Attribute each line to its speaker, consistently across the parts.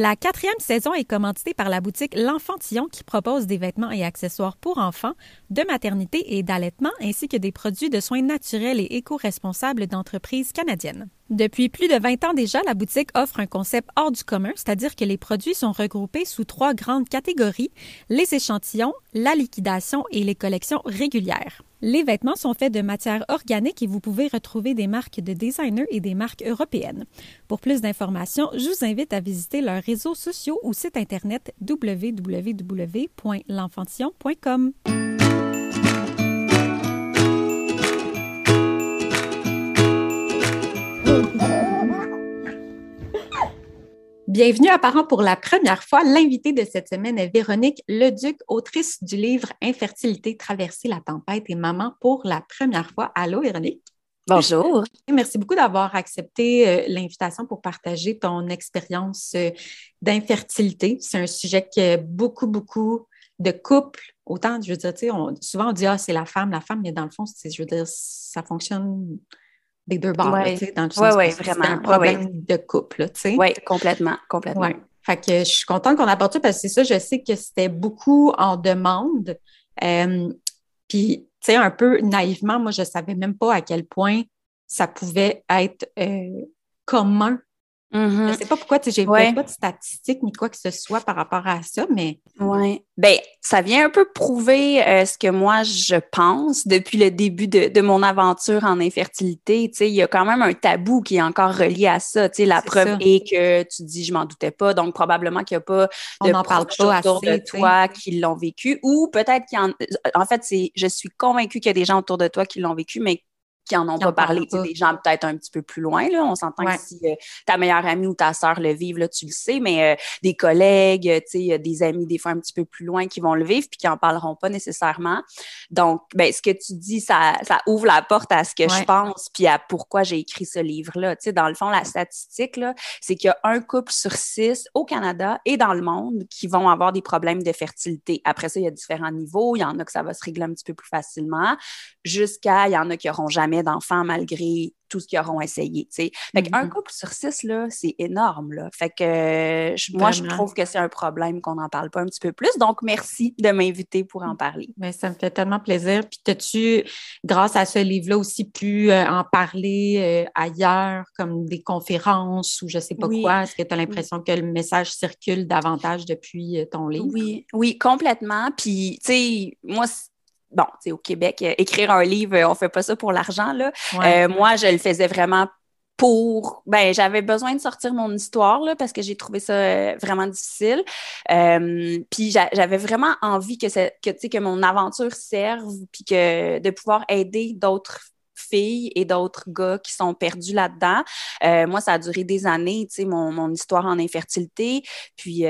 Speaker 1: La quatrième saison est commanditée par la boutique L'Enfantillon qui propose des vêtements et accessoires pour enfants, de maternité et d'allaitement, ainsi que des produits de soins naturels et éco-responsables d'entreprises canadiennes. Depuis plus de 20 ans déjà, la boutique offre un concept hors du commun, c'est-à-dire que les produits sont regroupés sous trois grandes catégories, les échantillons, la liquidation et les collections régulières. Les vêtements sont faits de matières organiques et vous pouvez retrouver des marques de designers et des marques européennes. Pour plus d'informations, je vous invite à visiter leurs réseaux sociaux ou site internet www.l'enfantillon.com. Bienvenue à Parents pour la première fois. L'invitée de cette semaine est Véronique Leduc, autrice du livre Infertilité, traverser la tempête et maman pour la première fois. Allô, Véronique?
Speaker 2: Bonjour.
Speaker 1: Merci beaucoup d'avoir accepté euh, l'invitation pour partager ton expérience euh, d'infertilité. C'est un sujet que beaucoup, beaucoup de couples, autant, je veux dire, souvent on dit, ah, c'est la femme, la femme, mais dans le fond, je veux dire, ça fonctionne des deux bords,
Speaker 2: ouais.
Speaker 1: dans le
Speaker 2: sens ouais, vraiment.
Speaker 1: c'est un problème de couple, tu sais.
Speaker 2: Oui, complètement, complètement.
Speaker 1: Fait que je suis contente qu'on apporte ça parce que c'est ça, je sais que c'était beaucoup en demande. Euh, puis, tu sais, un peu naïvement, moi, je savais même pas à quel point ça pouvait être euh, commun je ne
Speaker 2: mm-hmm.
Speaker 1: sais pas pourquoi, tu sais, j'ai pas de statistiques ni quoi que ce soit par rapport à ça, mais.
Speaker 2: Oui. Ben, ça vient un peu prouver euh, ce que moi je pense depuis le début de, de mon aventure en infertilité. Tu sais, il y a quand même un tabou qui est encore relié à ça. Tu sais, la preuve est que tu dis, je m'en doutais pas, donc probablement qu'il n'y a pas de
Speaker 1: On parle pas
Speaker 2: autour de toi qui l'ont vécu, ou peut-être qu'il y en, en fait, c'est, je suis convaincue qu'il y a des gens autour de toi qui l'ont vécu, mais qui en ont pas parlé. Des gens peut-être un petit peu plus loin. Là. On s'entend que si euh, ta meilleure amie ou ta sœur le vivent, là, tu le sais, mais euh, des collègues, euh, des amis des fois un petit peu plus loin qui vont le vivre puis qui en parleront pas nécessairement. Donc, ben, ce que tu dis, ça, ça ouvre la porte à ce que je pense puis à pourquoi j'ai écrit ce livre-là. Dans le fond, la statistique, c'est qu'il y a un couple sur six au Canada et dans le monde qui vont avoir des problèmes de fertilité. Après ça, il y a différents niveaux. Il y en a que ça va se régler un petit peu plus facilement jusqu'à, il y en a qui n'auront jamais d'enfants malgré tout ce qu'ils auront essayé. Fait Un mm-hmm. couple sur six, là, c'est énorme. Là. Fait que moi, je trouve que c'est un problème qu'on n'en parle pas un petit peu plus. Donc, merci de m'inviter pour en parler.
Speaker 1: Mais ça me fait tellement plaisir. Puis, as-tu, grâce à ce livre-là, aussi pu euh, en parler euh, ailleurs, comme des conférences ou je ne sais pas quoi? Est-ce que tu as l'impression que le message circule davantage depuis euh, ton livre?
Speaker 2: Oui, oui, complètement. Puis, tu sais, moi, bon, tu au Québec, euh, écrire un livre, euh, on fait pas ça pour l'argent, là. Euh, moi, je le faisais vraiment pour ben j'avais besoin de sortir mon histoire là, parce que j'ai trouvé ça vraiment difficile puis j'avais vraiment envie que que tu sais que mon aventure serve puis que de pouvoir aider d'autres filles et d'autres gars qui sont perdus là-dedans. moi, ça a duré des années, tu sais, mon, mon, histoire en infertilité. Puis,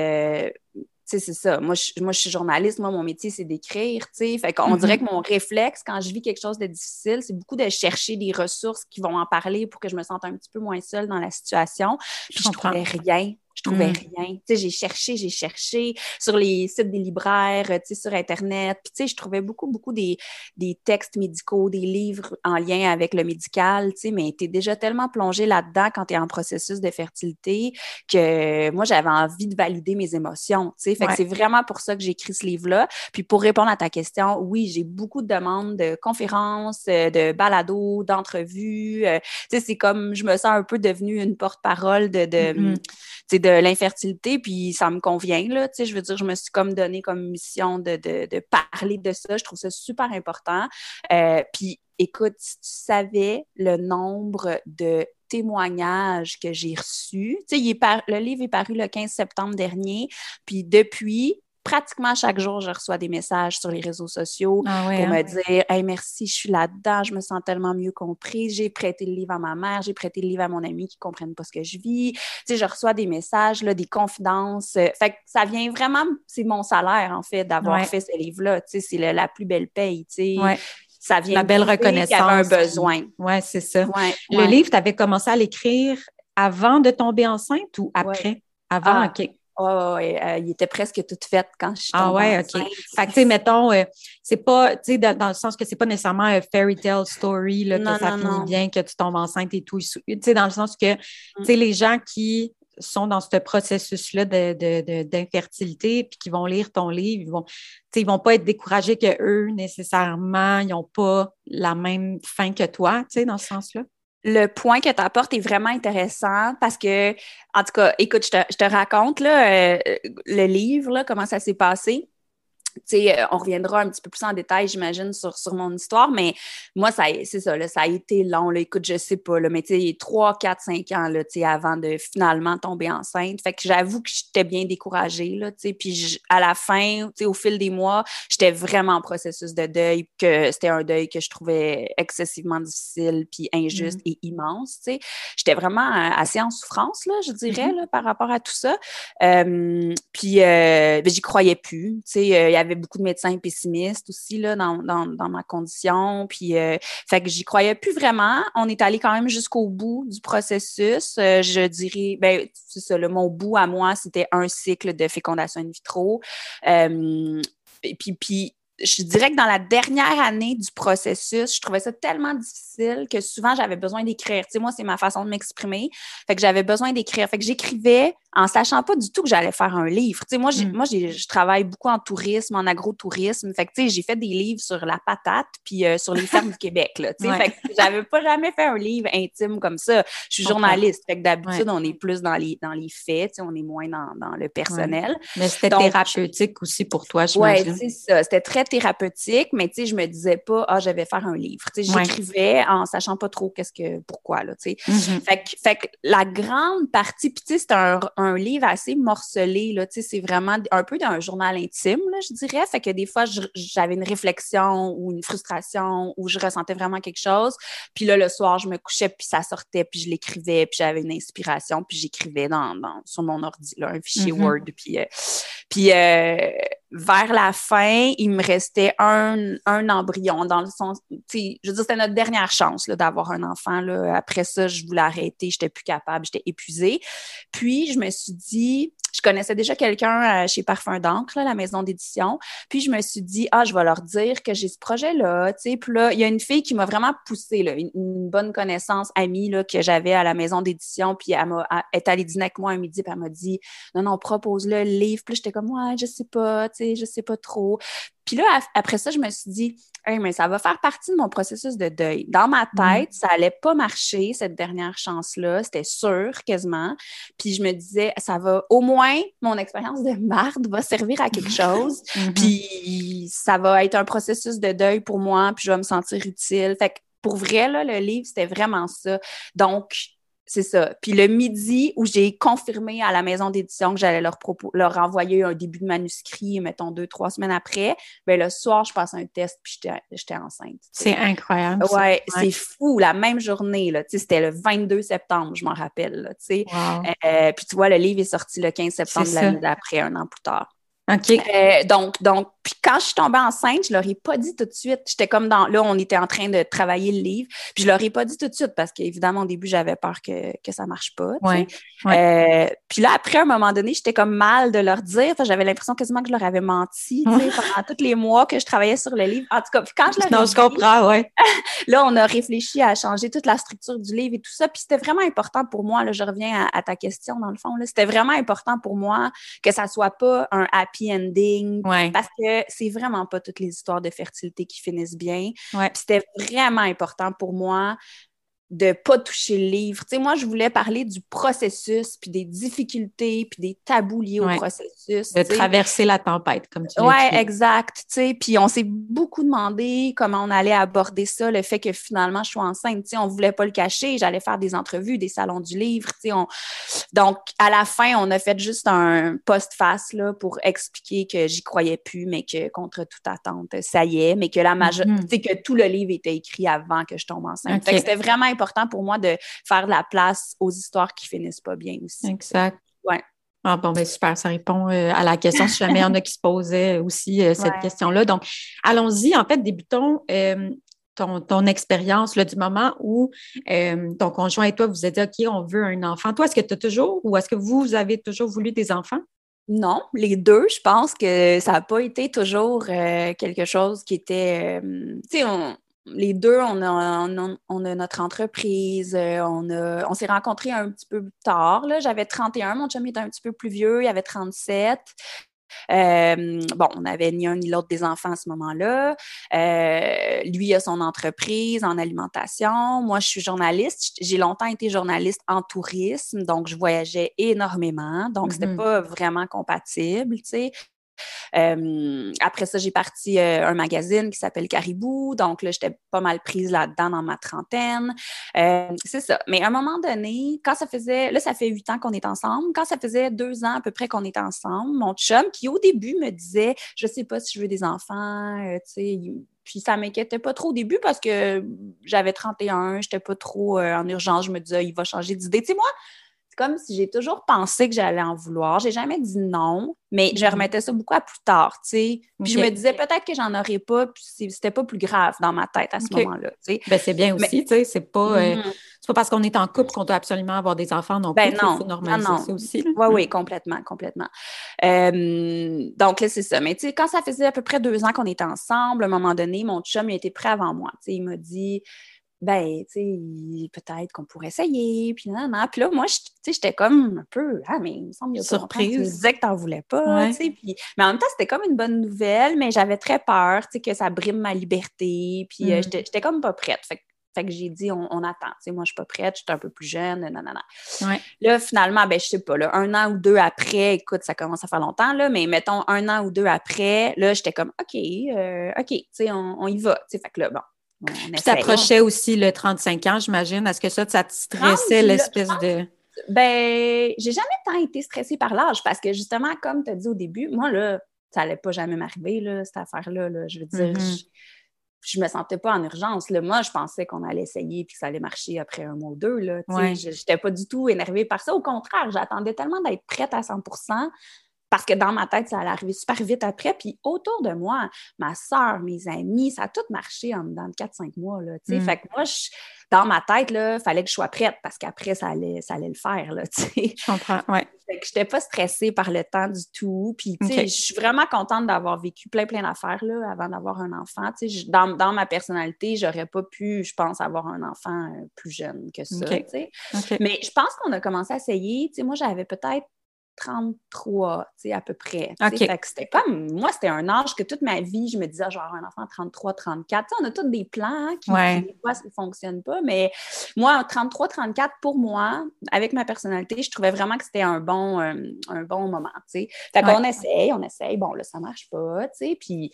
Speaker 2: sais, c'est ça. Moi je, moi, je suis journaliste. Moi, mon métier, c'est d'écrire, tu sais. Fait qu'on dirait mm-hmm. que mon réflexe, quand je vis quelque chose de difficile, c'est beaucoup de chercher des ressources qui vont en parler pour que je me sente un petit peu moins seule dans la situation. Puis je, je trouvais rien. Je trouvais mm. rien. Tu sais, j'ai cherché, j'ai cherché sur les sites des libraires, tu sais, sur Internet. Puis, tu sais, je trouvais beaucoup, beaucoup des, des textes médicaux, des livres en lien avec le médical, tu sais, mais tu es déjà tellement plongé là-dedans quand tu es en processus de fertilité que moi, j'avais envie de valider mes émotions, tu sais. Fait que c'est vraiment pour ça que j'ai écrit ce livre-là. Puis, pour répondre à ta question, oui, j'ai beaucoup de demandes de conférences, euh, de balados, d'entrevues. Euh, tu sais, c'est comme, je me sens un peu devenue une porte-parole de, de, mm-hmm. de l'infertilité, puis ça me convient, là, tu sais, je veux dire, je me suis comme donné comme mission de, de, parler de ça, je trouve ça super important. Euh, puis, écoute, si tu savais le nombre de témoignages que j'ai reçus, tu sais, le livre est paru le 15 septembre dernier, puis depuis, pratiquement chaque jour, je reçois des messages sur les réseaux sociaux ah pour hein? me dire Hey, merci, je suis là-dedans, je me sens tellement mieux comprise. J'ai prêté le livre à ma mère, j'ai prêté le livre à mon ami qui ne comprennent pas ce que je vis. Tu sais, je reçois des messages, là, des confidences. Fait que ça vient vraiment, c'est mon salaire, en fait, d'avoir fait ce livre-là. Tu sais, c'est la plus belle paye. Tu sais. Ça vient
Speaker 1: la belle reconnaissance.
Speaker 2: un besoin.
Speaker 1: Oui, c'est ça. le livre, tu avais commencé à l'écrire avant de tomber enceinte ou après? Avant,
Speaker 2: ah. Oh, ouais, il était presque tout fait quand je suis
Speaker 1: Ah ouais, OK. Fait que, tu sais, mettons, euh, c'est pas, tu sais, dans, le sens que c'est pas nécessairement un fairy tale story, là, que ça finit bien, que tu tombes enceinte et tout. Tu sais, dans le sens que, tu sais, mm. les gens qui sont dans ce processus-là d'infertilité, puis qui vont lire ton livre, ils vont, ils vont pas être découragés que eux nécessairement, ils n'ont pas la même fin que toi, dans ce sens-là?
Speaker 2: Le point que tu apportes est vraiment intéressant parce que, en tout cas, écoute, je te, raconte euh, le livre, comment ça s'est passé. Euh, on reviendra un petit peu plus en détail, j'imagine, sur, sur mon histoire, mais moi, ça, c'est ça, ça a été long. Là, écoute, je sais pas, là, mais tu sais, 3, 4, 5 ans là, avant de finalement tomber enceinte. Fait que j'avoue que j'étais bien découragée. Là, puis à la fin, au fil des mois, j'étais vraiment en processus de deuil, que c'était un deuil que je trouvais excessivement difficile, puis injuste mmh. et immense. J'étais vraiment euh, assez en souffrance, là, je dirais, mmh là, par rapport à tout ça. puis euh, ben, j'y croyais plus. Il y avait avait beaucoup de médecins pessimistes aussi là, dans, dans, ma condition. Puis, euh, fait que j'y croyais plus vraiment. On est allé quand même jusqu'au bout du processus. Euh, je dirais, ben, c'est le, mon bout à moi, c'était un cycle de fécondation in vitro. Euh, puis, puis je dirais que dans la dernière année du processus, je trouvais ça tellement difficile que souvent j'avais besoin d'écrire. Tu sais, moi, c'est ma façon de m'exprimer. Fait que j'avais besoin d'écrire. Fait que j'écrivais en sachant pas du tout que j'allais faire un livre. Tu sais, moi, mm. moi je travaille beaucoup en tourisme, en agrotourisme. Fait que, tu sais, j'ai fait des livres sur la patate puis euh, sur les fermes du Québec, là. Tu sais, fait que j'avais pas jamais fait un livre intime comme ça. Je suis journaliste. Fait que d'habitude, on est plus dans les, dans les faits, tu sais, on est moins dans, dans le personnel.
Speaker 1: Mais c'était thérapeutique aussi pour toi, je
Speaker 2: Oui, c'est ça. C'était très thérapeutique, mais tu sais, je me disais pas, ah, je vais faire un livre. Tu sais, j'écrivais en sachant pas trop qu'est-ce que, pourquoi, là, tu sais. Mm-hmm. fait, que, fait que la grande partie, puis tu sais, c'est un, un, livre assez morcelé, là, tu sais, c'est vraiment un peu d'un journal intime, là, je dirais. Fait que des fois, j'avais une réflexion ou une frustration ou je ressentais vraiment quelque chose. Puis là, le soir, je me couchais, puis ça sortait, puis je l'écrivais, puis j'avais une inspiration, puis j'écrivais dans, dans, sur mon ordi, là, un fichier mm-hmm. Word, puis... Euh, puis euh, vers la fin, il me restait un, un embryon dans le sens, je veux dire, c'était notre dernière chance d'avoir un enfant. Là. Après ça, je voulais arrêter, j'étais plus capable, j'étais épuisée. Puis, je me suis dit, je connaissais déjà quelqu'un euh, chez Parfum d'encre, la maison d'édition. Puis, je me suis dit, ah, je vais leur dire que j'ai ce projet-là, tu. Puis là, il y a une fille qui m'a vraiment poussée, là, une, bonne connaissance, amie, là, que j'avais à la maison d'édition. Puis, elle est allée dîner avec moi un midi, puis elle m'a dit, non, non, propose-le, le livre. Puis j'étais comme, ouais, je sais pas, sais, je sais pas trop. Puis là, après ça, je me suis dit, hey, mais ça va faire partie de mon processus de deuil. Dans ma mm. tête, ça allait pas marcher, cette dernière chance-là. C'était sûr, quasiment. Puis je me disais, ça va, au moins, mon expérience de marde va servir à quelque chose. Mm-hmm. Puis ça va être un processus de deuil pour moi, puis je vais me sentir utile. Fait que pour vrai, là, le livre, c'était vraiment ça. Donc, c'est ça. Puis le midi où j'ai confirmé à la maison d'édition que j'allais leur, leur envoyer un début de manuscrit, mettons deux, trois semaines après, bien, le soir, je passe un test puis j'étais enceinte.
Speaker 1: C'est incroyable.
Speaker 2: Ouais, c'est fou. La même journée, là, c'était le 22 septembre, je m'en rappelle. Euh, puis tu vois, le livre est sorti le 15 septembre l'année d'après, un an plus tard.
Speaker 1: OK.
Speaker 2: Euh, donc, donc, puis quand je suis tombée enceinte, je leur ai pas dit tout de suite. J'étais comme dans, là, on était en train de travailler le livre, puis je leur ai pas dit tout de suite parce qu'évidemment, au début, j'avais peur que, que ça marche pas.
Speaker 1: Ouais,
Speaker 2: euh, puis là, après, à un moment donné, j'étais comme mal de leur dire. J'avais l'impression quasiment que je leur avais menti, pendant tous les mois que je travaillais sur le livre. En tout cas, quand je
Speaker 1: leur Non, je comprends, ouais.
Speaker 2: là, on a réfléchi à changer toute la structure du livre et tout ça. Puis c'était vraiment important pour moi, là, je reviens à, ta question, dans le fond. C'était vraiment important pour moi que ça soit pas un happy ending parce que c'est vraiment pas toutes les histoires de fertilité qui finissent bien. C'était vraiment important pour moi de pas toucher le livre. Tu sais, moi, je voulais parler du processus, puis des difficultés, puis des tabous liés au processus.
Speaker 1: De traverser la tempête, comme tu
Speaker 2: dis. Oui, exact. Tu sais, puis on s'est beaucoup demandé comment on allait aborder ça, le fait que finalement, je suis enceinte. Tu sais, on voulait pas le cacher. J'allais faire des entrevues, des salons du livre. Tu sais, on... Donc, à la fin, on a fait juste un post-face là, pour expliquer que j'y croyais plus, mais que contre toute attente, ça y est, mais que la majorité, mm-hmm. tu sais, que tout le livre était écrit avant que je tombe enceinte. c'était vraiment important pour moi de faire de la place aux histoires qui finissent pas bien aussi.
Speaker 1: Exact.
Speaker 2: Ouais.
Speaker 1: Ah bon, ben super, ça répond euh, à la question si jamais il y en a qui se posaient aussi euh, cette question-là. Donc, allons-y. En fait, débutons euh, ton, ton expérience du moment où ton conjoint et toi, vous avez dit, OK, on veut un enfant. Toi, est-ce que tu as toujours ou est-ce que vous avez toujours voulu des enfants?
Speaker 2: Non, les deux, je pense que ça n'a pas été toujours quelque chose qui était. tu sais, on les deux, on a, on a, notre entreprise. Euh, on, on s'est rencontrés un petit peu tard. J'avais 31, mon chum était un petit peu plus vieux, il avait 37. Euh, bon, on n'avait ni un ni l'autre des enfants à ce moment-là. Euh, lui a son entreprise en alimentation. Moi, je suis journaliste. J'ai longtemps été journaliste en tourisme, donc je voyageais énormément. Donc, c'était mm-hmm. pas vraiment compatible, tu sais après ça, j'ai parti euh, un magazine qui s'appelle Caribou. Donc là, j'étais pas mal prise là-dedans dans ma trentaine. c'est ça. Mais à un moment donné, quand ça faisait, là, ça fait huit ans qu'on est ensemble. Quand ça faisait deux ans à peu près qu'on est ensemble, mon chum, qui au début me disait, je sais pas si je veux des enfants, euh, tu sais, puis ça m'inquiétait pas trop au début parce que j'avais 31, j'étais pas trop euh, en urgence. Je me disais, il va changer d'idée. Tu sais, moi, comme si j'ai toujours pensé que j'allais en vouloir. J'ai jamais dit non, mais je mhm. remettais ça beaucoup à plus tard, tu sais. Puis je me disais peut-être que j'en aurais pas, puis c'était pas plus grave dans ma tête à ce moment-là, tu sais.
Speaker 1: Ben, c'est bien aussi, tu sais, c'est pas, euh, mhm. pas parce qu'on est en couple qu'on doit absolument avoir des enfants non ben plus. Non, faut normaliser non, ça aussi.
Speaker 2: Oui, oui, complètement, complètement. Euh, donc là, c'est ça. Mais tu sais, quand ça faisait à peu près deux ans qu'on était ensemble, à un moment donné, mon chum, il était prêt avant moi, tu sais. Il m'a dit ben, tu sais, peut-être qu'on pourrait essayer, puis non, non. Puis là, moi, tu sais, j'étais comme un peu, ah, mais il me semble qu'il y a
Speaker 1: Surprise.
Speaker 2: Tu disais que t'en voulais pas, tu sais. Puis, mais en même temps, c'était comme une bonne nouvelle, mais j'avais très peur, tu sais, que ça brime ma liberté, puis euh, mm. j'étais comme pas prête. Fait, fait que j'ai dit, on, attend, tu sais, moi, je suis pas prête, je suis un peu plus jeune, non, non, non. Là, finalement, ben, je sais pas, là, un an ou deux après, écoute, ça commence à faire longtemps, là, mais mettons un an ou deux après, là, j'étais comme, OK, euh, OK, tu sais, on, on, y va, tu sais, fait que là, bon
Speaker 1: tu t'approchais aussi le 35 ans, j'imagine. Est-ce que ça, ça te stressait l'espèce de.
Speaker 2: Ben, j'ai jamais tant été stressée par l'âge parce que justement, comme tu as dit au début, moi, là, ça n'allait pas jamais m'arriver, là, cette affaire-là. Je veux dire, mm-hmm. je, ne me sentais pas en urgence. Là. Moi, je pensais qu'on allait essayer puis que ça allait marcher après un mois ou deux. Là, Je n'étais pas du tout énervée par ça. Au contraire, j'attendais tellement d'être prête à 100 parce que dans ma tête, ça allait arriver super vite après. Puis autour de moi, ma soeur, mes amis, ça a tout marché en de 4-5 mois. Là, mm. Fait que moi, dans ma tête, il fallait que je sois prête parce qu'après, ça allait, ça allait le faire. Là,
Speaker 1: je comprends, ouais.
Speaker 2: Fait que je n'étais pas stressée par le temps du tout. Puis, je suis vraiment contente d'avoir vécu plein, plein d'affaires là, avant d'avoir un enfant. dans, dans ma personnalité, j'aurais pas pu, je pense, avoir un enfant euh, plus jeune que ça. Mais je pense qu'on a commencé à essayer. moi, j'avais peut-être 33, tu sais, à peu près. c'était comme, moi, c'était un âge que toute ma vie, je me disais, genre, un enfant 33, 34. on a tous des plans qui, des fois, ne fonctionnent pas, mais moi, 33, 34, pour moi, avec ma personnalité, je trouvais vraiment que c'était un bon, euh, un bon moment, tu sais. Fait qu'on essaye, on essaye, bon, là, ça marche pas, tu sais, puis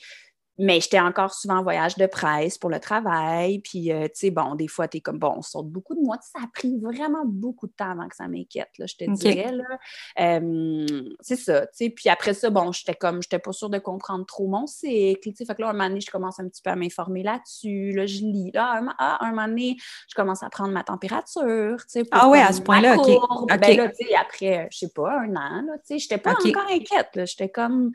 Speaker 2: mais j'étais encore souvent en voyage de presse pour le travail. Puis, euh, tu sais, bon, des fois, tu es comme, bon, on saute beaucoup de moi. Ça a pris vraiment beaucoup de temps avant que ça m'inquiète, là, je te dirais, là. c'est ça, tu sais. Puis après ça, bon, j'étais comme, j'étais pas sûre de comprendre trop mon cycle, tu sais. Fait que là, un moment donné, je commence un petit peu à m'informer là-dessus. Là, je lis. Là, un, ah, un moment donné, je commence à prendre ma température, tu sais.
Speaker 1: Ah ouais, à ce point-là, OK.
Speaker 2: Ben là, tu sais, après, je sais pas, un an, là, tu sais, j'étais pas encore inquiète, là. J'étais comme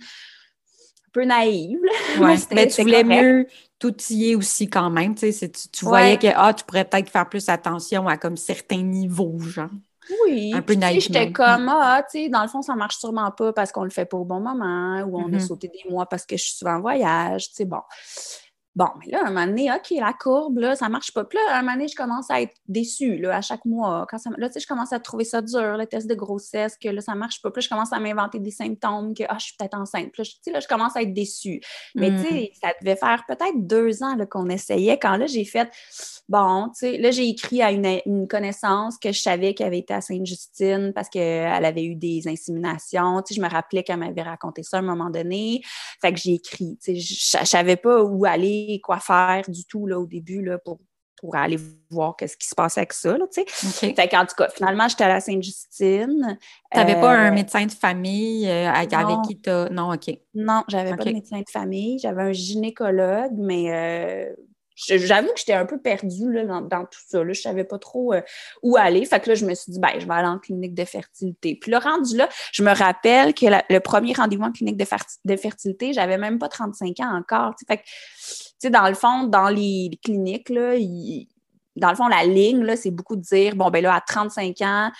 Speaker 2: peu naïve.
Speaker 1: mais tu voulais mieux t'outiller aussi quand même. Tu, sais, tu, voyais que ah, tu pourrais peut-être faire plus attention à comme certains niveaux, genre.
Speaker 2: Oui. Un peu. J'étais comme, ah, tu sais, dans le fond, ça marche sûrement pas parce qu'on le fait pas au bon moment ou on a mm-hmm. sauté des mois parce que je suis souvent en voyage. Tu sais, bon. Bon, mais là, un moment donné, OK, la courbe, là, ça marche pas. Puis là, un moment donné, je commence à être déçue, là, à chaque mois. Quand ça, là, tu sais, je commence à trouver ça dur, le test de grossesse, que là, ça marche pas. Puis là, je commence à m'inventer des symptômes, que, ah, je suis peut-être enceinte. Puis là, tu sais, là, je commence à être déçue. Mais, tu sais, mm. ça devait faire peut-être deux ans, qu'on essayait. Quand là, j'ai fait, bon, tu sais, là, j'ai écrit à une, connaissance que je savais qu'elle avait été à Sainte-Justine parce qu'elle avait eu des inséminations. Tu sais, je me rappelais qu'elle m'avait raconté ça à un moment donné. Fait que j'ai écrit. Tu sais, je savais pas où aller quoi faire du tout là, au début là, pour, pour aller voir qu'est-ce qui se passait avec ça. Là. Fait qu'en tout cas, finalement, j'étais à la Sainte-Justine.
Speaker 1: Tu n'avais pas un euh, médecin de famille euh, avec qui tu Non, OK.
Speaker 2: Non, j'avais pas de médecin de famille. J'avais un gynécologue, mais euh, J'avoue que j'étais un peu perdue là, dans, tout ça. Là. Je ne savais pas trop euh, où aller. Fait que là, je me suis dit, ben, je vais aller en clinique de fertilité. Puis le rendu là, je me rappelle que le premier rendez-vous en clinique de, de fertilité, j'avais même pas 35 ans encore. Fait que, sais, dans le fond, dans les, cliniques, là, dans le fond, la ligne, là, c'est beaucoup de dire, bon, ben là, à 35 ans,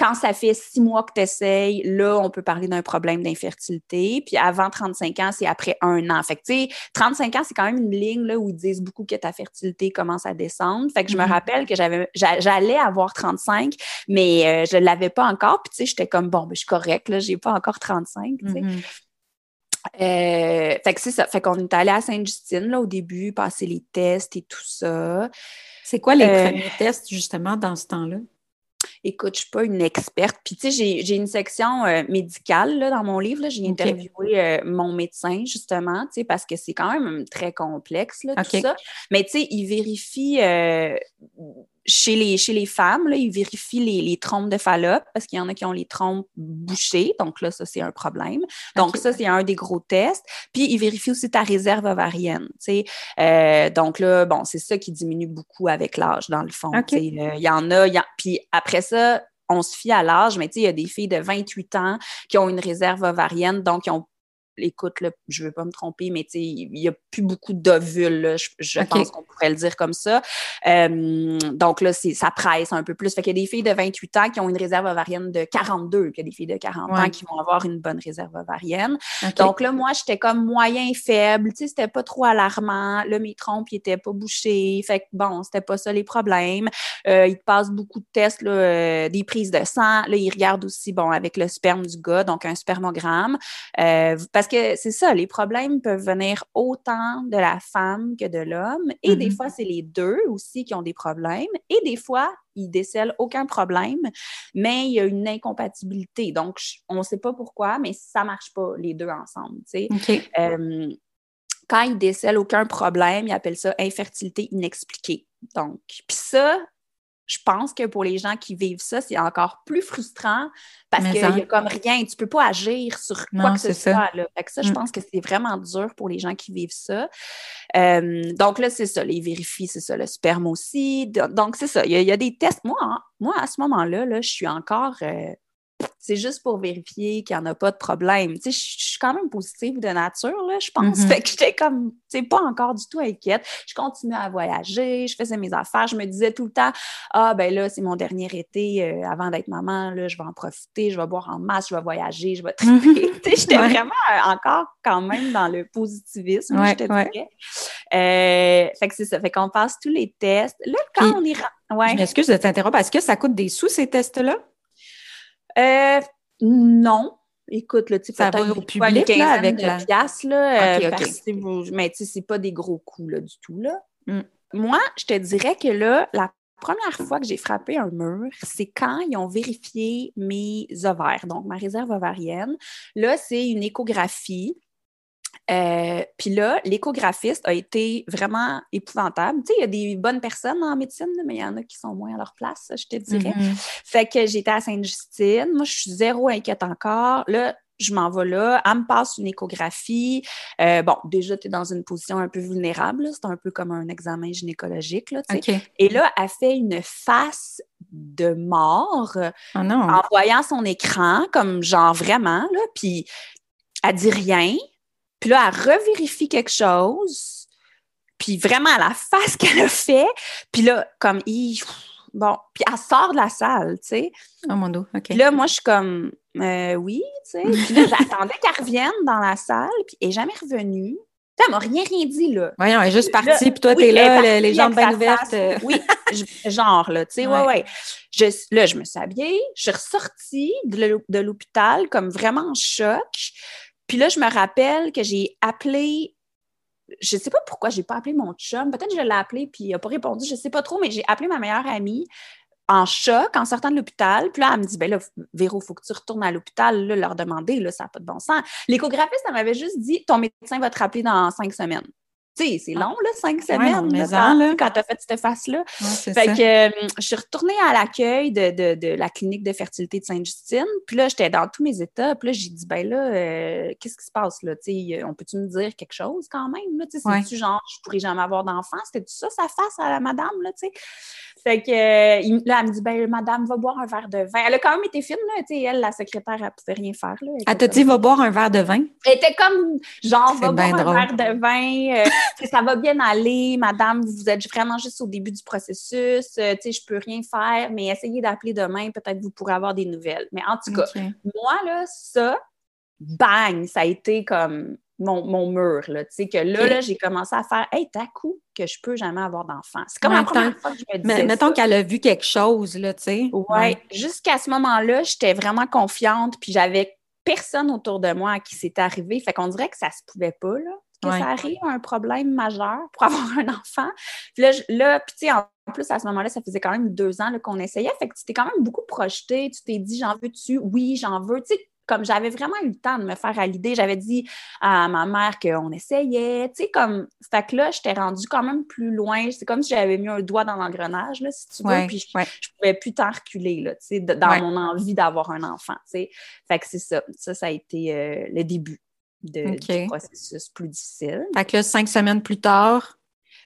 Speaker 2: quand ça fait six mois que tu essayes, là, on peut parler d'un problème d'infertilité. Puis avant 35 ans, c'est après un an. Fait que, tu sais, 35 ans, c'est quand même une ligne là, où ils disent beaucoup que ta fertilité commence à descendre. Fait que je me mm-hmm. rappelle que j'avais, j'allais avoir 35, mais euh, je ne l'avais pas encore. Puis, tu sais, j'étais comme, bon, ben, je suis correcte, là, j'ai pas encore 35, tu sais. Mm-hmm. Euh, fait que c'est ça. Fait qu'on est allé à Sainte-Justine, là, au début, passer les tests et tout ça.
Speaker 1: C'est quoi les euh, premiers tests, justement, dans ce temps-là?
Speaker 2: Écoute, je suis pas une experte. Puis, tu sais, j'ai une section euh, médicale là, dans mon livre. J'ai interviewé mon médecin, justement, tu sais, parce que c'est quand même très complexe, là, tout ça. Mais, tu sais, il vérifie chez les, chez les femmes, là, ils vérifient les, les trompes de Fallope parce qu'il y en a qui ont les trompes bouchées. Donc là, ça, c'est un problème. Donc, ça, c'est un des gros tests. Puis, ils vérifient aussi ta réserve ovarienne. Euh, donc là, bon, c'est ça qui diminue beaucoup avec l'âge, dans le fond. Euh, il y en a, puis après ça, on se fie à l'âge, mais il y a des filles de 28 ans qui ont une réserve ovarienne, donc qui ont écoute, là, je ne veux pas me tromper, mais il n'y a plus beaucoup d'ovules, je, pense qu'on pourrait le dire comme ça. Euh, donc là, ça presse un peu plus. Fait qu'il y a des filles de 28 ans qui ont une réserve ovarienne de 42, puis il y a des filles de 40 ans qui vont avoir une bonne réserve ovarienne. Donc là, moi, j'étais comme moyen faible, tu sais, c'était pas trop alarmant. Là, mes trompes, n'étaient pas bouchés. Fait que bon, c'était pas ça les problèmes. Euh, ils passent beaucoup de tests, euh, des prises de sang. Là, ils regardent aussi, bon, avec le sperme du gars, donc un spermogramme. parce que c'est ça, les problèmes peuvent venir autant de la femme que de l'homme. Et des mm-hmm. fois, c'est les deux aussi qui ont des problèmes. Et des fois, ils décèlent aucun problème, mais il y a une incompatibilité. Donc, on ne sait pas pourquoi, mais ça ne marche pas les deux ensemble. Euh, quand ils décèlent aucun problème, ils appellent ça infertilité inexpliquée. Donc, puis ça, je pense que pour les gens qui vivent ça, c'est encore plus frustrant parce qu'il n'y a comme rien. Tu ne peux pas agir sur quoi que ce soit. Là. ça, je mm. pense que c'est vraiment dur pour les gens qui vivent ça. Euh, donc là, c'est ça. Les vérifient, c'est ça, le sperme aussi. Donc, c'est ça. Il y, a, des tests. Moi, hein, moi à ce moment-là, là, je suis encore. Euh, c'est juste pour vérifier qu'il n'y en a pas de problème. Tu sais, je suis quand même positive de nature, là, je pense. Mm-hmm. Fait que j'étais comme, tu sais, pas encore du tout inquiète. Je continuais à voyager, je faisais mes affaires. Je me disais tout le temps, ah, ben là, c'est mon dernier été euh, avant d'être maman, là, je vais en profiter, je vais boire en masse, je vais voyager, je vais triper. tu sais, j'étais vraiment euh, encore quand même dans le positivisme, je te dirais. Euh, fait que c'est ça. Fait qu'on passe tous les tests. Là, quand on ira.
Speaker 1: Ouais. Je m'excuse de t'interrompre. Est-ce que ça coûte des sous, ces tests-là?
Speaker 2: Euh, non. Écoute, là, tu
Speaker 1: sais, peut-être au public, là, avec la...
Speaker 2: piastres, là, euh, mais tu sais, c'est pas des gros coûts, là, du tout, là. Mm. Moi, je te dirais que là, la première fois que j'ai frappé un mur, c'est quand ils ont vérifié mes ovaires, donc ma réserve ovarienne. Là, c'est une échographie euh, puis là, l'échographiste a été vraiment épouvantable. Tu sais, il y a des bonnes personnes en médecine, mais il y en a qui sont moins à leur place, je te dirais. Mm-hmm. Fait que j'étais à Sainte-Justine. Moi, je suis zéro inquiète encore. Là, je m'en vais là, elle me passe une échographie. Euh, bon, déjà, tu es dans une position un peu vulnérable, c'est un peu comme un examen gynécologique. Là, Et là, elle fait une face de mort
Speaker 1: oh
Speaker 2: en voyant son écran, comme genre vraiment, là, puis elle dit rien, puis là, elle revérifie quelque chose, puis vraiment à la face qu'elle a fait, puis là, comme, bon, puis elle sort de la salle, tu sais.
Speaker 1: Oh mon dos, OK.
Speaker 2: Puis là, moi, je suis comme, euh, oui, tu sais. Puis là, j'attendais qu'elle revienne dans la salle, puis elle n'est jamais revenue. Elle m'a rien, rien dit, là.
Speaker 1: Voyons, elle est juste partie, puis toi, t'es là, les jambes bien ouvertes.
Speaker 2: oui, genre, là, tu sais, ouais, ouais. Je, là, je me suis habillée, je suis ressortie de l'hôpital comme vraiment en choc. Puis là, je me rappelle que j'ai appelé je sais pas pourquoi j'ai pas appelé mon chum. Peut-être que je l'ai appelé puis il n'a pas répondu, je sais pas trop, mais j'ai appelé ma meilleure amie en choc en sortant de l'hôpital. Puis là, elle me dit ben là, Véro, il faut que tu retournes à l'hôpital, leur demander, là, ça n'a pas de bon sens. L'échographiste, elle m'avait juste dit ton médecin va te rappeler dans cinq semaines c'est ah. long, là, cinq semaines, quand, tu as fait cette face-là. fait que euh, je suis retournée à l'accueil de, la clinique de fertilité de Sainte-Justine. Puis là, j'étais dans tous mes états. Puis là, j'ai dit, ben là, euh, qu'est-ce qui se passe, là? sais, on peut-tu me dire quelque chose quand même, là? C'est-tu genre, je pourrais jamais avoir d'enfant? C'était-tu ça, sa face à la madame, là, tu sais? Fait que euh, là, elle me dit, ben madame, va boire un verre de vin. Elle a quand même été fine, là, tu sais, elle, la secrétaire, elle pouvait rien faire, là.
Speaker 1: Elle, t'a dit, va boire un verre de vin?
Speaker 2: Elle était comme, genre, va boire un verre de vin. Ça va bien aller, madame, vous êtes vraiment juste au début du processus, euh, tu sais, je peux rien faire, mais essayez d'appeler demain, peut-être vous pourrez avoir des nouvelles. Mais en tout cas, moi, là, ça, bang, ça a été comme mon, mur, là, tu sais, que là, là j'ai commencé à faire, hey, t'as coup que je peux jamais avoir d'enfant. C'est comme la première fois que je me disais
Speaker 1: Mettons qu'elle a vu quelque chose, là, tu sais.
Speaker 2: Ouais, jusqu'à ce moment-là, j'étais vraiment confiante, puis j'avais personne autour de moi à qui c'était arrivé. Fait qu'on dirait que ça se pouvait pas, là, que ça arrive, un problème majeur pour avoir un enfant. Puis là, là puis tu sais, en plus, à ce moment-là, ça faisait quand même deux ans qu'on essayait. Fait que tu t'es quand même beaucoup projeté. Tu t'es dit, j'en veux-tu? Oui, j'en veux. Tu sais, comme j'avais vraiment eu le temps de me faire à l'idée, j'avais dit à ma mère qu'on essayait, tu sais, comme, fait que là, j'étais rendue quand même plus loin. C'est comme si j'avais mis un doigt dans l'engrenage, là, si tu veux, puis je, je, pouvais plus t'en reculer, là, tu sais, dans mon envie d'avoir un enfant, tu sais. Fait que c'est ça. Ça, ça a été euh, le début de, du processus plus difficile.
Speaker 1: Fait que là, cinq semaines plus tard,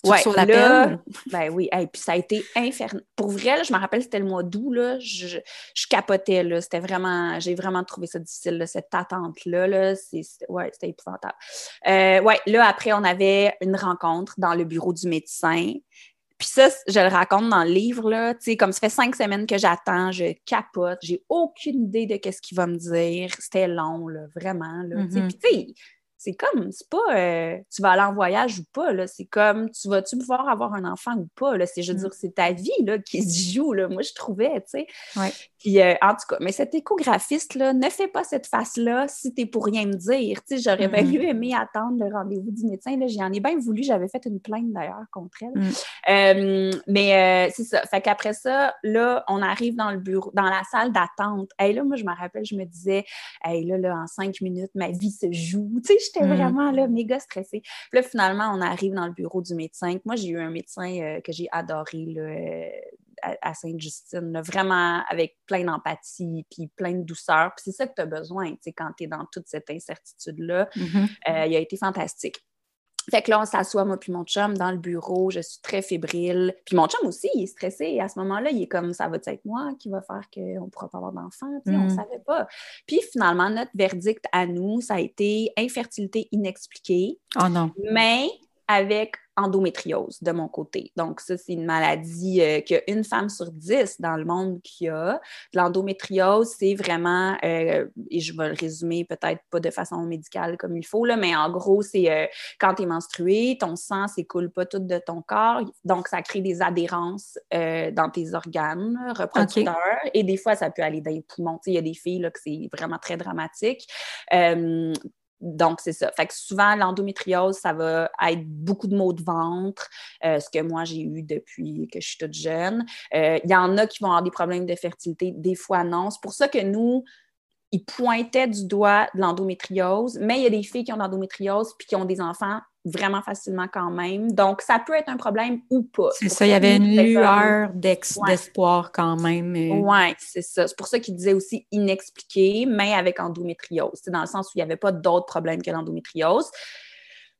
Speaker 2: Ouais, sur la là, Ben oui, et puis ça a été infernal. Pour vrai, je me rappelle, c'était le mois d'août, là, je, je, capotais, là. C'était vraiment, j'ai vraiment trouvé ça difficile, là, cette attente-là, là. ouais, c'était épouvantable. Euh, ouais, là, après, on avait une rencontre dans le bureau du médecin. Puis ça, je le raconte dans le livre, là, tu sais, comme ça fait cinq semaines que j'attends, je capote, j'ai aucune idée de qu'est-ce qu'il va me dire. C'était long, là, vraiment, là, mm-hmm. Puis tu sais, c'est comme, c'est pas euh, tu vas aller en voyage ou pas, là. C'est comme, tu vas-tu pouvoir avoir un enfant ou pas, là? C'est, je veux mm. dire, c'est ta vie, là, qui se joue, là. Moi, je trouvais, tu sais. Puis, euh, en tout cas, mais cet échographiste, là, ne fais pas cette face-là si t'es pour rien me dire. Tu sais, j'aurais bien mm-hmm. mieux aimé attendre le rendez-vous du médecin, là. J'en ai bien voulu. J'avais fait une plainte, d'ailleurs, contre elle. Mm. Euh, mais c'est ça. Fait qu'après ça, là, on arrive dans le bureau, dans la salle d'attente. Et là, moi, je me rappelle, je me disais, hey, là, là, en cinq minutes, ma vie se joue. Tu sais, j'étais mm. vraiment là, méga stressée. Puis là, finalement, on arrive dans le bureau du médecin. Moi, j'ai eu un médecin euh, que j'ai adoré là, euh, à, Sainte-Justine, vraiment avec plein d'empathie, puis plein de douceur. Puis c'est ça que tu as besoin, tu sais, quand tu es dans toute cette incertitude-là. Mm-hmm. Euh, il a été fantastique. Fait que là, on s'assoit, moi puis mon chum, dans le bureau. Je suis très fébrile. Puis mon chum aussi, il est stressé. Et à ce moment-là, il est comme, ça va être moi qui va faire qu'on ne pourra pas avoir d'enfant? On ne mm. savait pas. Puis finalement, notre verdict à nous, ça a été infertilité inexpliquée.
Speaker 1: Oh non.
Speaker 2: Mais avec endométriose de mon côté. Donc, ça, c'est une maladie euh, qu'une femme sur dix dans le monde qui a. L'endométriose, c'est vraiment, euh, et je vais le résumer peut-être pas de façon médicale comme il faut, là, mais en gros, c'est euh, quand tu es menstruée, ton sang s'écoule pas tout de ton corps, donc ça crée des adhérences dans tes organes reproducteurs, et des fois, ça peut aller dans les poumons. Il y a des filles là, que c'est vraiment très dramatique. Donc, c'est ça. Fait que souvent, l'endométriose, ça va être beaucoup de maux de ventre, euh, ce que moi, j'ai eu depuis que je suis toute jeune. Euh, il y en a qui vont avoir des problèmes de fertilité, des fois non. C'est pour ça que nous, ils pointaient du doigt de l'endométriose, mais il y a des filles qui ont de l'endométriose puis qui ont des enfants vraiment facilement quand même. Donc, ça peut être un problème ou pas.
Speaker 1: C'est ça, il y avait une lueur d'espoir quand même.
Speaker 2: Oui, c'est ça. C'est pour ça qu'il disait aussi inexpliqué, mais avec endométriose. C'est dans le sens où il n'y avait pas d'autres problèmes que l'endométriose.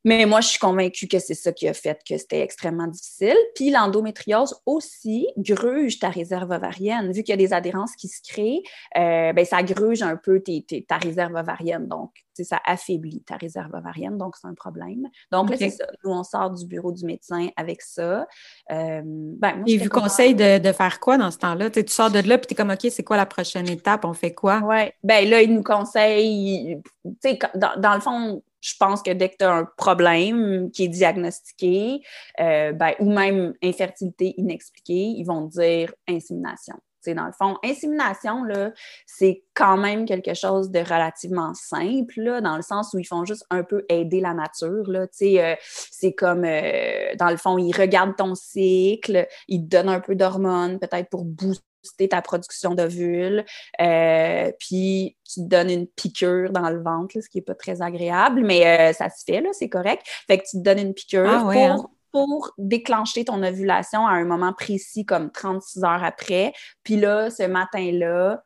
Speaker 2: Mais moi, je suis convaincue que c'est ça qui a fait que c'était extrêmement difficile. Puis l'endométriose aussi gruge ta réserve ovarienne. Vu qu'il y a des adhérences qui se créent, euh, ben, ça gruge un peu ta réserve ovarienne. Donc, ça affaiblit ta réserve ovarienne. Donc, c'est un problème. Donc, là, c'est ça. Nous, on sort du bureau du médecin avec ça.
Speaker 1: Euh, ben, Et vous conseille de, faire quoi dans ce temps-là? Tu sors de là, puis tu es comme, OK, c'est quoi la prochaine étape? On fait quoi?
Speaker 2: Oui. Ben là, il nous conseille, tu sais, dans, dans le fond, je pense que dès que tu as un problème qui est diagnostiqué, euh, ben, ou même infertilité inexpliquée, ils vont dire insémination. Dans le fond, insémination, c'est quand même quelque chose de relativement simple, là, dans le sens où ils font juste un peu aider la nature. Là, euh, c'est comme, euh, dans le fond, ils regardent ton cycle, ils te donnent un peu d'hormones, peut-être pour booster ta production d'ovules, euh, puis tu te donnes une piqûre dans le ventre, ce qui n'est pas très agréable, mais euh, ça se fait, là, c'est correct. Fait que tu te donnes une piqûre ah pour, hein? Pour déclencher ton ovulation à un moment précis, comme 36 heures après. Puis là, ce matin-là,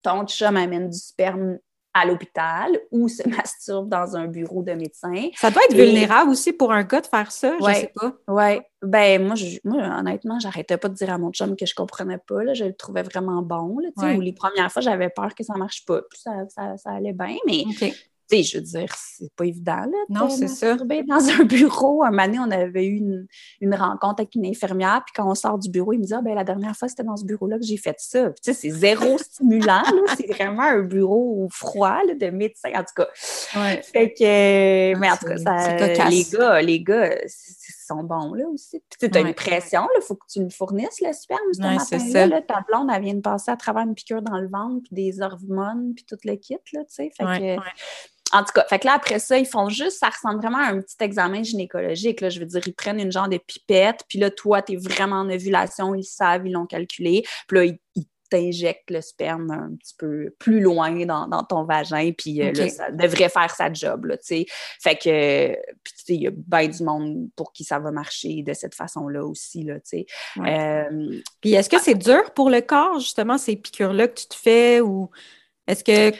Speaker 2: ton chum amène du sperme à l'hôpital ou se masturbe dans un bureau de médecin.
Speaker 1: Ça doit être vulnérable aussi pour un gars de faire ça, je sais pas.
Speaker 2: Oui, ben moi, je, moi honnêtement, j'arrêtais pas de dire à mon chum que je comprenais pas, là, je le trouvais vraiment bon, là, les premières fois, j'avais peur que ça marche pas, puis ça, ça, allait bien, mais sais, je veux dire, c'est pas évident, là.
Speaker 1: Non, c'est ça.
Speaker 2: Dans un bureau, un moment donné, on avait eu une, une, rencontre avec une infirmière, puis quand on sort du bureau, il me dit, ah, ben, la dernière fois, c'était dans ce bureau-là que j'ai fait ça. tu sais, c'est zéro stimulant, C'est vraiment un bureau froid, là, de médecin, en tout cas.
Speaker 1: Ouais.
Speaker 2: Fait que, mais en tout cas, ça, les gars, les gars, sont bons, là, aussi. Puis, tu as une pression, il faut que tu me fournisses le sperme, ce matin-là. Là, ta blonde, elle vient de passer à travers une piqûre dans le ventre, puis des hormones, puis tout le kit, là, tu sais. Fait que, en tout cas, fait que là, après ça, ils font juste, ça ressemble vraiment à un petit examen gynécologique. Là. Je veux dire, ils prennent une genre de pipette, puis là, toi, tu es vraiment en ovulation, ils savent, ils l'ont calculé. Puis là, ils, t'injectent le sperme un petit peu plus loin dans, ton vagin, puis euh, là, ça devrait faire sa job, tu sais. Fait que, puis tu sais, il y a bien du monde pour qui ça va marcher de cette façon-là aussi, là, tu sais.
Speaker 1: Euh, puis est-ce que c'est dur pour le corps, justement, ces piqûres-là que tu te fais, ou est-ce que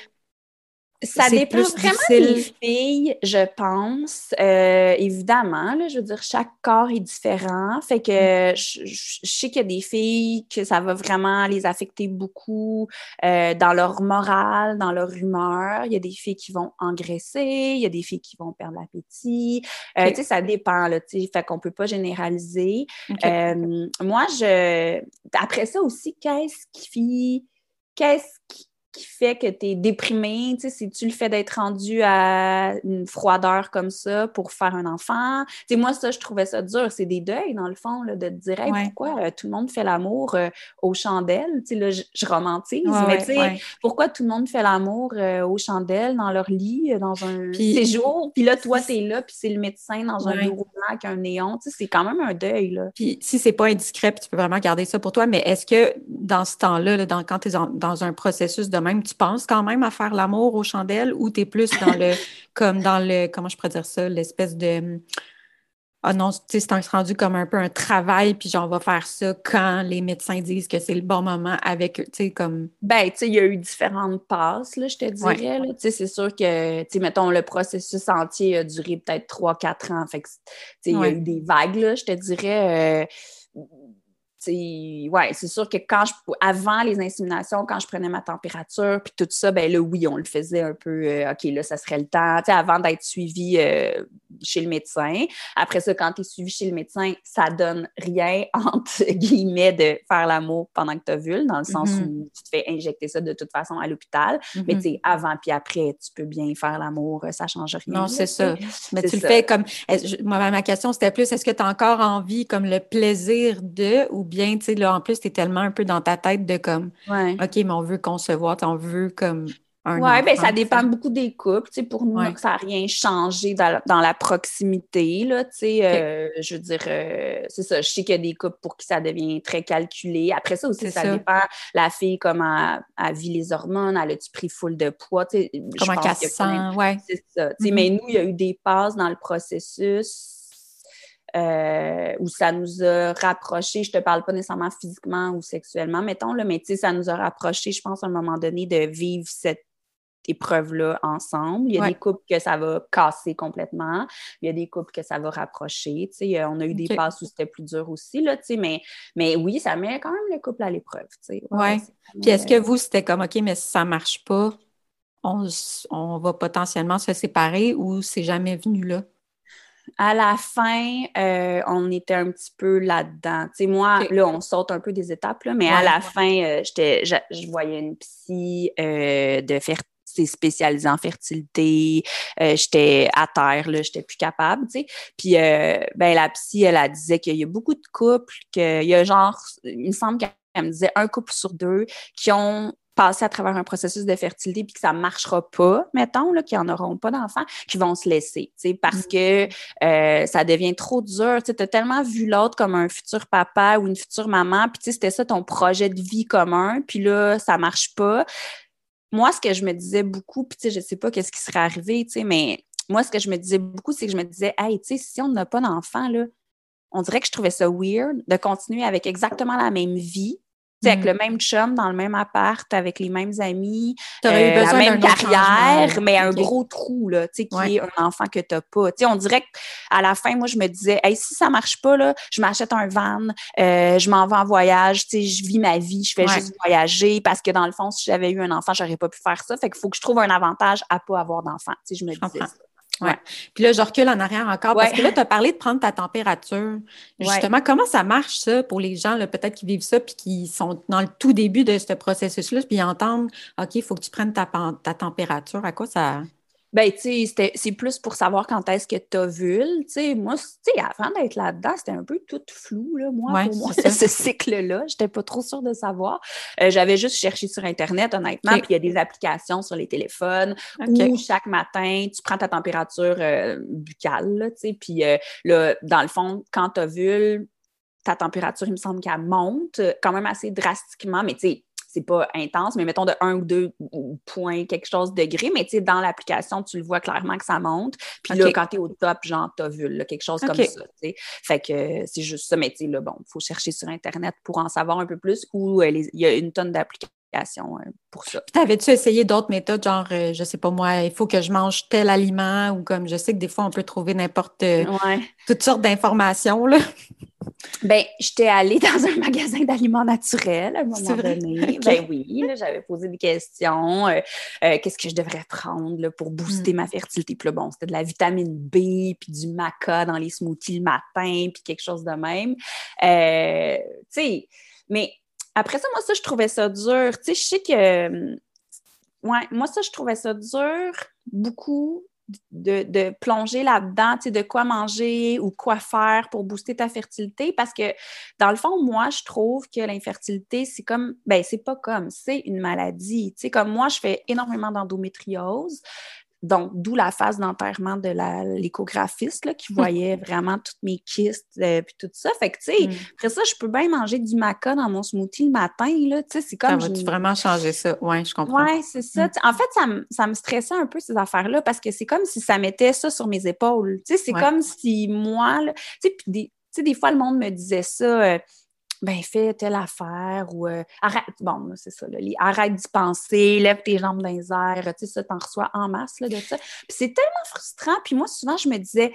Speaker 2: ça dépend vraiment des filles, je pense. Euh, évidemment, là, je veux dire, chaque corps est différent. Fait que mm. je, sais qu'il y a des filles que ça va vraiment les affecter beaucoup euh, dans leur morale, dans leur humeur. Il y a des filles qui vont engraisser, il y a des filles qui vont perdre l'appétit. Euh, tu sais, ça dépend, là, tu sais. Fait qu'on peut pas généraliser. moi, je... Après ça aussi, qu'est-ce qui... Qu'est-ce qui qui fait que tu es déprimé? Tu sais, c'est-tu le fait d'être rendu à une froideur comme ça pour faire un enfant? Tu sais, moi, ça, je trouvais ça dur. C'est des deuils, dans le fond, là, de te dire, pourquoi euh, tout le monde fait l'amour euh, aux chandelles? Tu sais, là, je, romantise, mais tu sais, pourquoi tout le monde fait l'amour euh, aux chandelles dans leur lit, dans un séjour? Puis là, toi, tu es là, puis c'est le médecin dans un bureau blanc avec un néon. Tu sais, c'est quand même un deuil, là.
Speaker 1: Puis si c'est pas indiscret, tu peux vraiment garder ça pour toi, mais est-ce que dans ce temps-là, là, dans, quand tu es dans un processus de même, tu penses quand même à faire l'amour aux chandelles ou tu es plus dans le, comme dans le, comment je pourrais dire ça, l'espèce de, ah non, tu sais, c'est rendu comme un peu un travail, puis genre, on va faire ça quand les médecins disent que c'est le bon moment avec eux, tu sais, comme...
Speaker 2: Ben, tu sais, il y a eu différentes passes, là, je te dirais, Tu sais, c'est sûr que, tu sais, mettons, le processus entier a duré peut-être 3-4 ans, fait que, tu sais, il y a eu des vagues, là, je te dirais... Euh, ouais, c'est sûr que quand je, avant les inséminations, quand je prenais ma température, puis tout ça, ben là, oui, on le faisait un peu, euh, OK, là, ça serait le temps, tu sais, avant d'être suivi euh, chez le médecin. Après ça, quand tu es suivi chez le médecin, ça donne rien, entre guillemets, de faire l'amour pendant que tu as vu, dans le sens mm-hmm. où tu te fais injecter ça de toute façon à l'hôpital. Mais mm-hmm. tu sais, avant puis après, tu peux bien faire l'amour, ça change rien.
Speaker 1: Non, c'est ça. Mais tu le fais comme, moi, ma question, c'était plus, est-ce que tu as encore envie, comme le plaisir de, ou bien, tu sais, là, en plus, tu es tellement un peu dans ta tête de comme, OK, mais on veut concevoir, on veut comme
Speaker 2: oui, ben, ça dépend beaucoup des couples. Tu sais, pour nous, ça n'a rien changé dans, la proximité. Là, tu sais, euh, je veux dire, euh, c'est ça. Je sais qu'il y a des couples pour qui ça devient très calculé. Après ça aussi, ça, dépend. La fille, comment elle, vit les hormones, elle a-tu pris full de poids? Tu sais,
Speaker 1: comment qu'elle se sent.
Speaker 2: C'est ça. Tu sais, mm-hmm. Mais nous, il y a eu des passes dans le processus euh, où ça nous a rapprochés, je te parle pas nécessairement physiquement ou sexuellement, mettons, là, mais tu sais, ça nous a rapprochés, je pense, à un moment donné, de vivre cette épreuve-là ensemble. Il y a des couples que ça va casser complètement. Il y a des couples que ça va rapprocher. Tu sais, on a eu des passes où c'était plus dur aussi, là, tu sais, mais, mais oui, ça met quand même le couple à l'épreuve. Tu sais.
Speaker 1: Ouais. Puis est-ce que vous, c'était comme, OK, mais si ça marche pas, on, on va potentiellement se séparer ou c'est jamais venu là?
Speaker 2: À la fin, euh, on était un petit peu là-dedans. Tu sais, moi, là, on saute un peu des étapes, là, mais à la fin, euh, j'étais, je, voyais une psy euh, de faire c'est spécialisé en fertilité. Euh, j'étais à terre, là, j'étais plus capable, tu sais. Puis, euh, ben, la psy, elle, elle disait qu'il y a beaucoup de couples, qu'il y a genre, il me semble qu'elle me disait un couple sur deux qui ont passé à travers un processus de fertilité puis que ça marchera pas, mettons, là, qui n'en auront pas d'enfants, qui vont se laisser, tu sais, parce que mm. euh, ça devient trop dur. Tu as tellement vu l'autre comme un futur papa ou une future maman, puis tu sais, c'était ça ton projet de vie commun, puis là, ça marche pas moi, ce que je me disais beaucoup, puis tu sais, je sais pas qu'est-ce qui serait arrivé, tu sais, mais moi, ce que je me disais beaucoup, c'est que je me disais, hey, tu sais, si on n'a pas d'enfant, là, on dirait que je trouvais ça weird de continuer avec exactement la même vie, avec mm. le même chum, dans le même appart, avec les mêmes amis, euh, la même carrière, mais un gros trou, là, tu sais, qui est un enfant que tu n'as pas. Tu sais, on dirait qu'à la fin, moi, je me disais, hey, si ça marche pas, là, je m'achète un van, euh, je m'en vais en voyage, tu sais, je vis ma vie, je fais juste voyager, parce que dans le fond, si j'avais eu un enfant, j'aurais pas pu faire ça. Fait qu'il faut que je trouve un avantage à pas avoir d'enfant. Tu sais, je me disais ça.
Speaker 1: Ouais. Puis là, je recule en arrière encore parce que là, tu as parlé de prendre ta température. Justement, comment ça marche, ça, pour les gens, peut-être qui vivent ça puis qui sont dans le tout début de ce processus-là, puis ils entendent OK, il faut que tu prennes ta, ta température. À quoi ça.
Speaker 2: Ben, tu sais, c'est plus pour savoir quand est-ce que tu ovules. Tu sais, moi, avant d'être là-dedans, c'était un peu tout flou, là, moi, pour moi, ce cycle-là. J'étais pas trop sûre de savoir. Euh, j'avais juste cherché sur Internet, honnêtement, puis il y a des applications sur les téléphones où chaque matin, tu prends ta température euh, buccale, tu sais, puis euh, là, dans le fond, quand tu ovules, ta température, il me semble qu'elle monte quand même assez drastiquement, mais tu sais, c'est pas intense, mais mettons de 1 ou 2 points, quelque chose de degrés, mais tu sais, dans l'application, tu le vois clairement que ça monte. Puis là, quand tu es au top, genre, t'as vu quelque chose comme ça, tu sais. Fait que c'est juste ça, mais tu sais, là, bon, il faut chercher sur Internet pour en savoir un peu plus ou euh, il y a une tonne d'applications euh, pour ça.
Speaker 1: T'avais-tu essayé d'autres méthodes, genre, euh, je sais pas moi, il faut que je mange tel aliment ou comme je sais que des fois on peut trouver n'importe toutes sortes d'informations là.
Speaker 2: Ben, j'étais allée dans un magasin d'aliments naturels à un moment donné. Ben oui, j'avais posé des questions. Euh, euh, qu'est-ce que je devrais prendre pour booster mm. ma fertilité? Puis là, bon, c'était de la vitamine B, puis du maca dans les smoothies le matin, puis quelque chose de même. Euh, tu sais, mais après ça, moi, ça, je trouvais ça dur. Tu sais, je sais que... Ouais, moi, ça, je trouvais ça dur beaucoup de, plonger là-dedans, tu sais, de quoi manger ou quoi faire pour booster ta fertilité. Parce que, dans le fond, moi, je trouve que l'infertilité, c'est comme, ben, c'est pas comme, c'est une maladie. Tu sais, comme moi, je fais énormément d'endométriose. Donc, d'où la phase d'enterrement de l'échographiste qui voyait vraiment toutes mes kystes et euh, puis tout ça. Fait que, tu sais, mm. après ça, je peux bien manger du maca dans mon smoothie le matin, là, tu sais, c'est comme...
Speaker 1: Ça va-tu vraiment changer ça? Oui, je comprends.
Speaker 2: Oui, c'est ça. Mm. En fait, ça, me, ça me stressait un peu, ces affaires-là, parce que c'est comme si ça mettait ça sur mes épaules. Tu sais, c'est comme si moi, tu sais, puis des, des fois, le monde me disait ça... Euh, ben fais telle affaire ou euh, arrête, bon, c'est ça, là, arrête d'y penser, lève tes jambes dans les airs, tu sais, ça, t'en reçois en masse là, de ça. Puis c'est tellement frustrant. Puis moi, souvent, je me disais,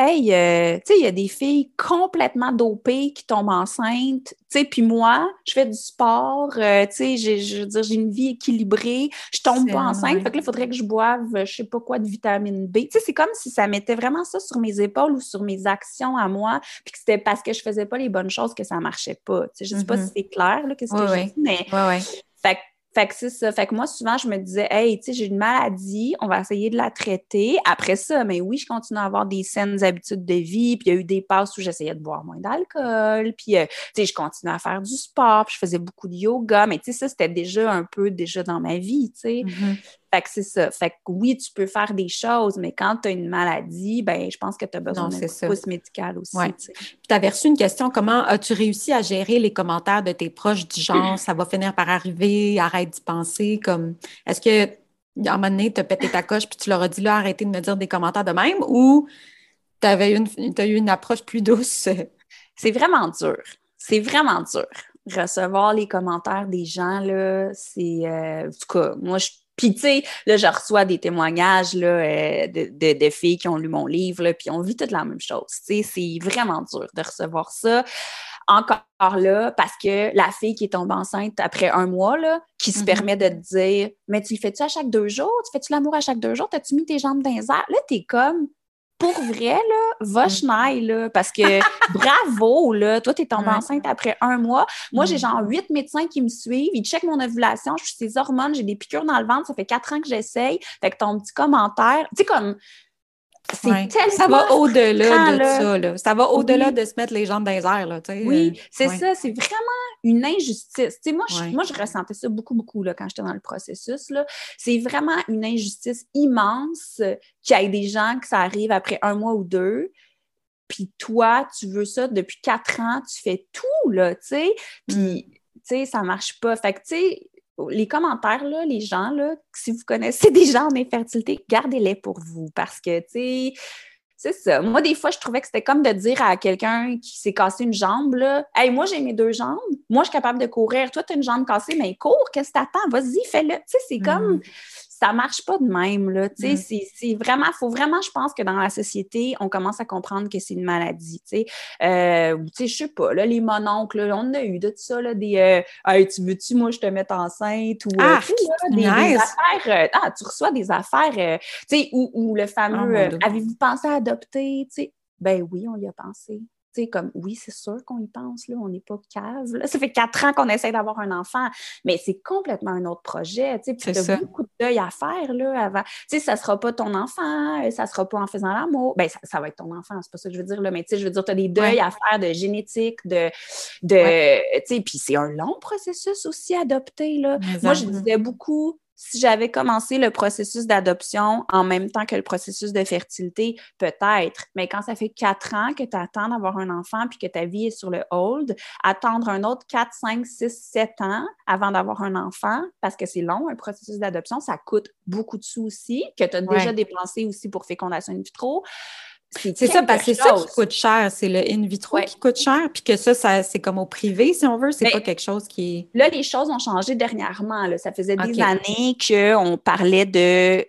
Speaker 2: Hey, euh, tu sais, il y a des filles complètement dopées qui tombent enceintes, tu sais, puis moi, je fais du sport, euh, tu sais, je veux dire, j'ai une vie équilibrée, je tombe pas enceinte, fait que là, il faudrait que je boive, je sais pas quoi, de vitamine B. Tu sais, c'est comme si ça mettait vraiment ça sur mes épaules ou sur mes actions à moi, puis que c'était parce que je faisais pas les bonnes choses que ça marchait pas. Tu sais, je sais pas mm-hmm. si c'est clair, là, qu'est-ce que je dis, mais...
Speaker 1: Ouais,
Speaker 2: fait que fait que c'est ça. Fait que moi, souvent, je me disais, hey, tu sais, j'ai une maladie, on va essayer de la traiter. Après ça, mais oui, je continue à avoir des saines habitudes de vie. Puis il y a eu des passes où j'essayais de boire moins d'alcool. Puis, euh, tu sais, je continuais à faire du sport. Puis je faisais beaucoup de yoga. Mais tu sais, ça, c'était déjà un peu déjà dans ma vie, tu sais. Mm-hmm. Fait que c'est ça. Fait que oui, tu peux faire des choses, mais quand tu as une maladie, ben je pense que tu as besoin d'un pouce médical aussi.
Speaker 1: Tu avais reçu une question, comment as-tu réussi à gérer les commentaires de tes proches du genre ça va finir par arriver, arrête d'y penser, comme est-ce que à un moment donné, tu as pété ta coche puis tu leur as dit là, arrêtez de me dire des commentaires de même ou tu avais une, as eu une approche plus douce?
Speaker 2: C'est vraiment dur. C'est vraiment dur. Recevoir les commentaires des gens, là, c'est. Euh, en tout cas, moi, je puis, tu sais, là, je reçois des témoignages là, euh, de, de, filles qui ont lu mon livre, là, puis on vit toute la même chose. Tu sais, c'est vraiment dur de recevoir ça. Encore là, parce que la fille qui est tombée enceinte après un mois, là, qui se mm-hmm. permet de te dire Mais tu le fais-tu à chaque deux jours? Tu fais-tu l'amour à chaque deux jours? T'as-tu mis tes jambes dans les airs? Là, t'es comme pour vrai, là, va mm. chenaille, là, parce que bravo, là, toi, tu es tombée enceinte après un mois. Moi, j'ai mm. genre huit médecins qui me suivent, ils checkent mon ovulation, je suis ses hormones, j'ai des piqûres dans le ventre, ça fait quatre ans que j'essaye. Fait que ton petit commentaire, tu sais, comme
Speaker 1: ça va au-delà de ça. Là. Ça va au-delà de se mettre les jambes dans les airs. Là,
Speaker 2: oui, euh, c'est ça. C'est vraiment une injustice. moi, je, moi, je ressentais ça beaucoup, beaucoup là, quand j'étais dans le processus. C'est vraiment une injustice immense qu'il y ait des gens que ça arrive après un mois ou deux. Puis toi, tu veux ça depuis quatre ans, tu fais tout, là, tu sais. Puis, mm. tu sais, ça marche pas. Fait que, tu sais, les commentaires, là, les gens, là, si vous connaissez des gens en infertilité, gardez-les pour vous parce que, tu sais, C'est ça. Moi, des fois, je trouvais que c'était comme de dire à quelqu'un qui s'est cassé une jambe, là, Hey, moi, j'ai mes deux jambes. Moi, je suis capable de courir. Toi, tu as une jambe cassée, mais cours. Qu'est-ce que t'attends? Vas-y, fais-le. Tu sais, c'est comme mm ça marche pas de même. Là, mm. C'est vraiment, faut vraiment, je pense que dans la société, on commence à comprendre que c'est une maladie. Euh, je sais pas, là, les mononcles, on a eu de ça, là, des euh, hey, tu veux-tu, moi, je te mette enceinte ou euh,
Speaker 1: ah, des,
Speaker 2: affaires. Ah, tu reçois des affaires, tu sais, ou, le fameux oh, avez-vous pensé à adopter? Ben oui, on y a pensé comme oui, c'est sûr qu'on y pense, là, on n'est pas cave. Là. Ça fait quatre ans qu'on essaie d'avoir un enfant, mais c'est complètement un autre projet. Tu as beaucoup de deuil à faire là, avant. Tu sais, ça ne sera pas ton enfant, euh, ça ne sera pas en faisant l'amour. Ben, ça, va être ton enfant, c'est pas ça que je veux dire, là, mais tu sais, je veux dire, tu as des deuils à faire de génétique, de. de tu sais, puis c'est un long processus aussi à adopter. Là. Moi, je disais beaucoup si j'avais commencé le processus d'adoption en même temps que le processus de fertilité, peut-être. Mais quand ça fait quatre ans que tu attends d'avoir un enfant puis que ta vie est sur le hold, attendre un autre quatre, cinq, six, sept ans avant d'avoir un enfant, parce que c'est long, un processus d'adoption, ça coûte beaucoup de sous aussi, que tu as déjà dépensé aussi pour fécondation in vitro.
Speaker 1: C'est ça, parce que c'est ça qui coûte cher. C'est le in vitro qui coûte cher, puis que ça, ça c'est comme au privé, si on veut. C'est pas quelque chose qui est.
Speaker 2: Là, les choses ont changé dernièrement. Là. Ça faisait des années qu'on parlait de.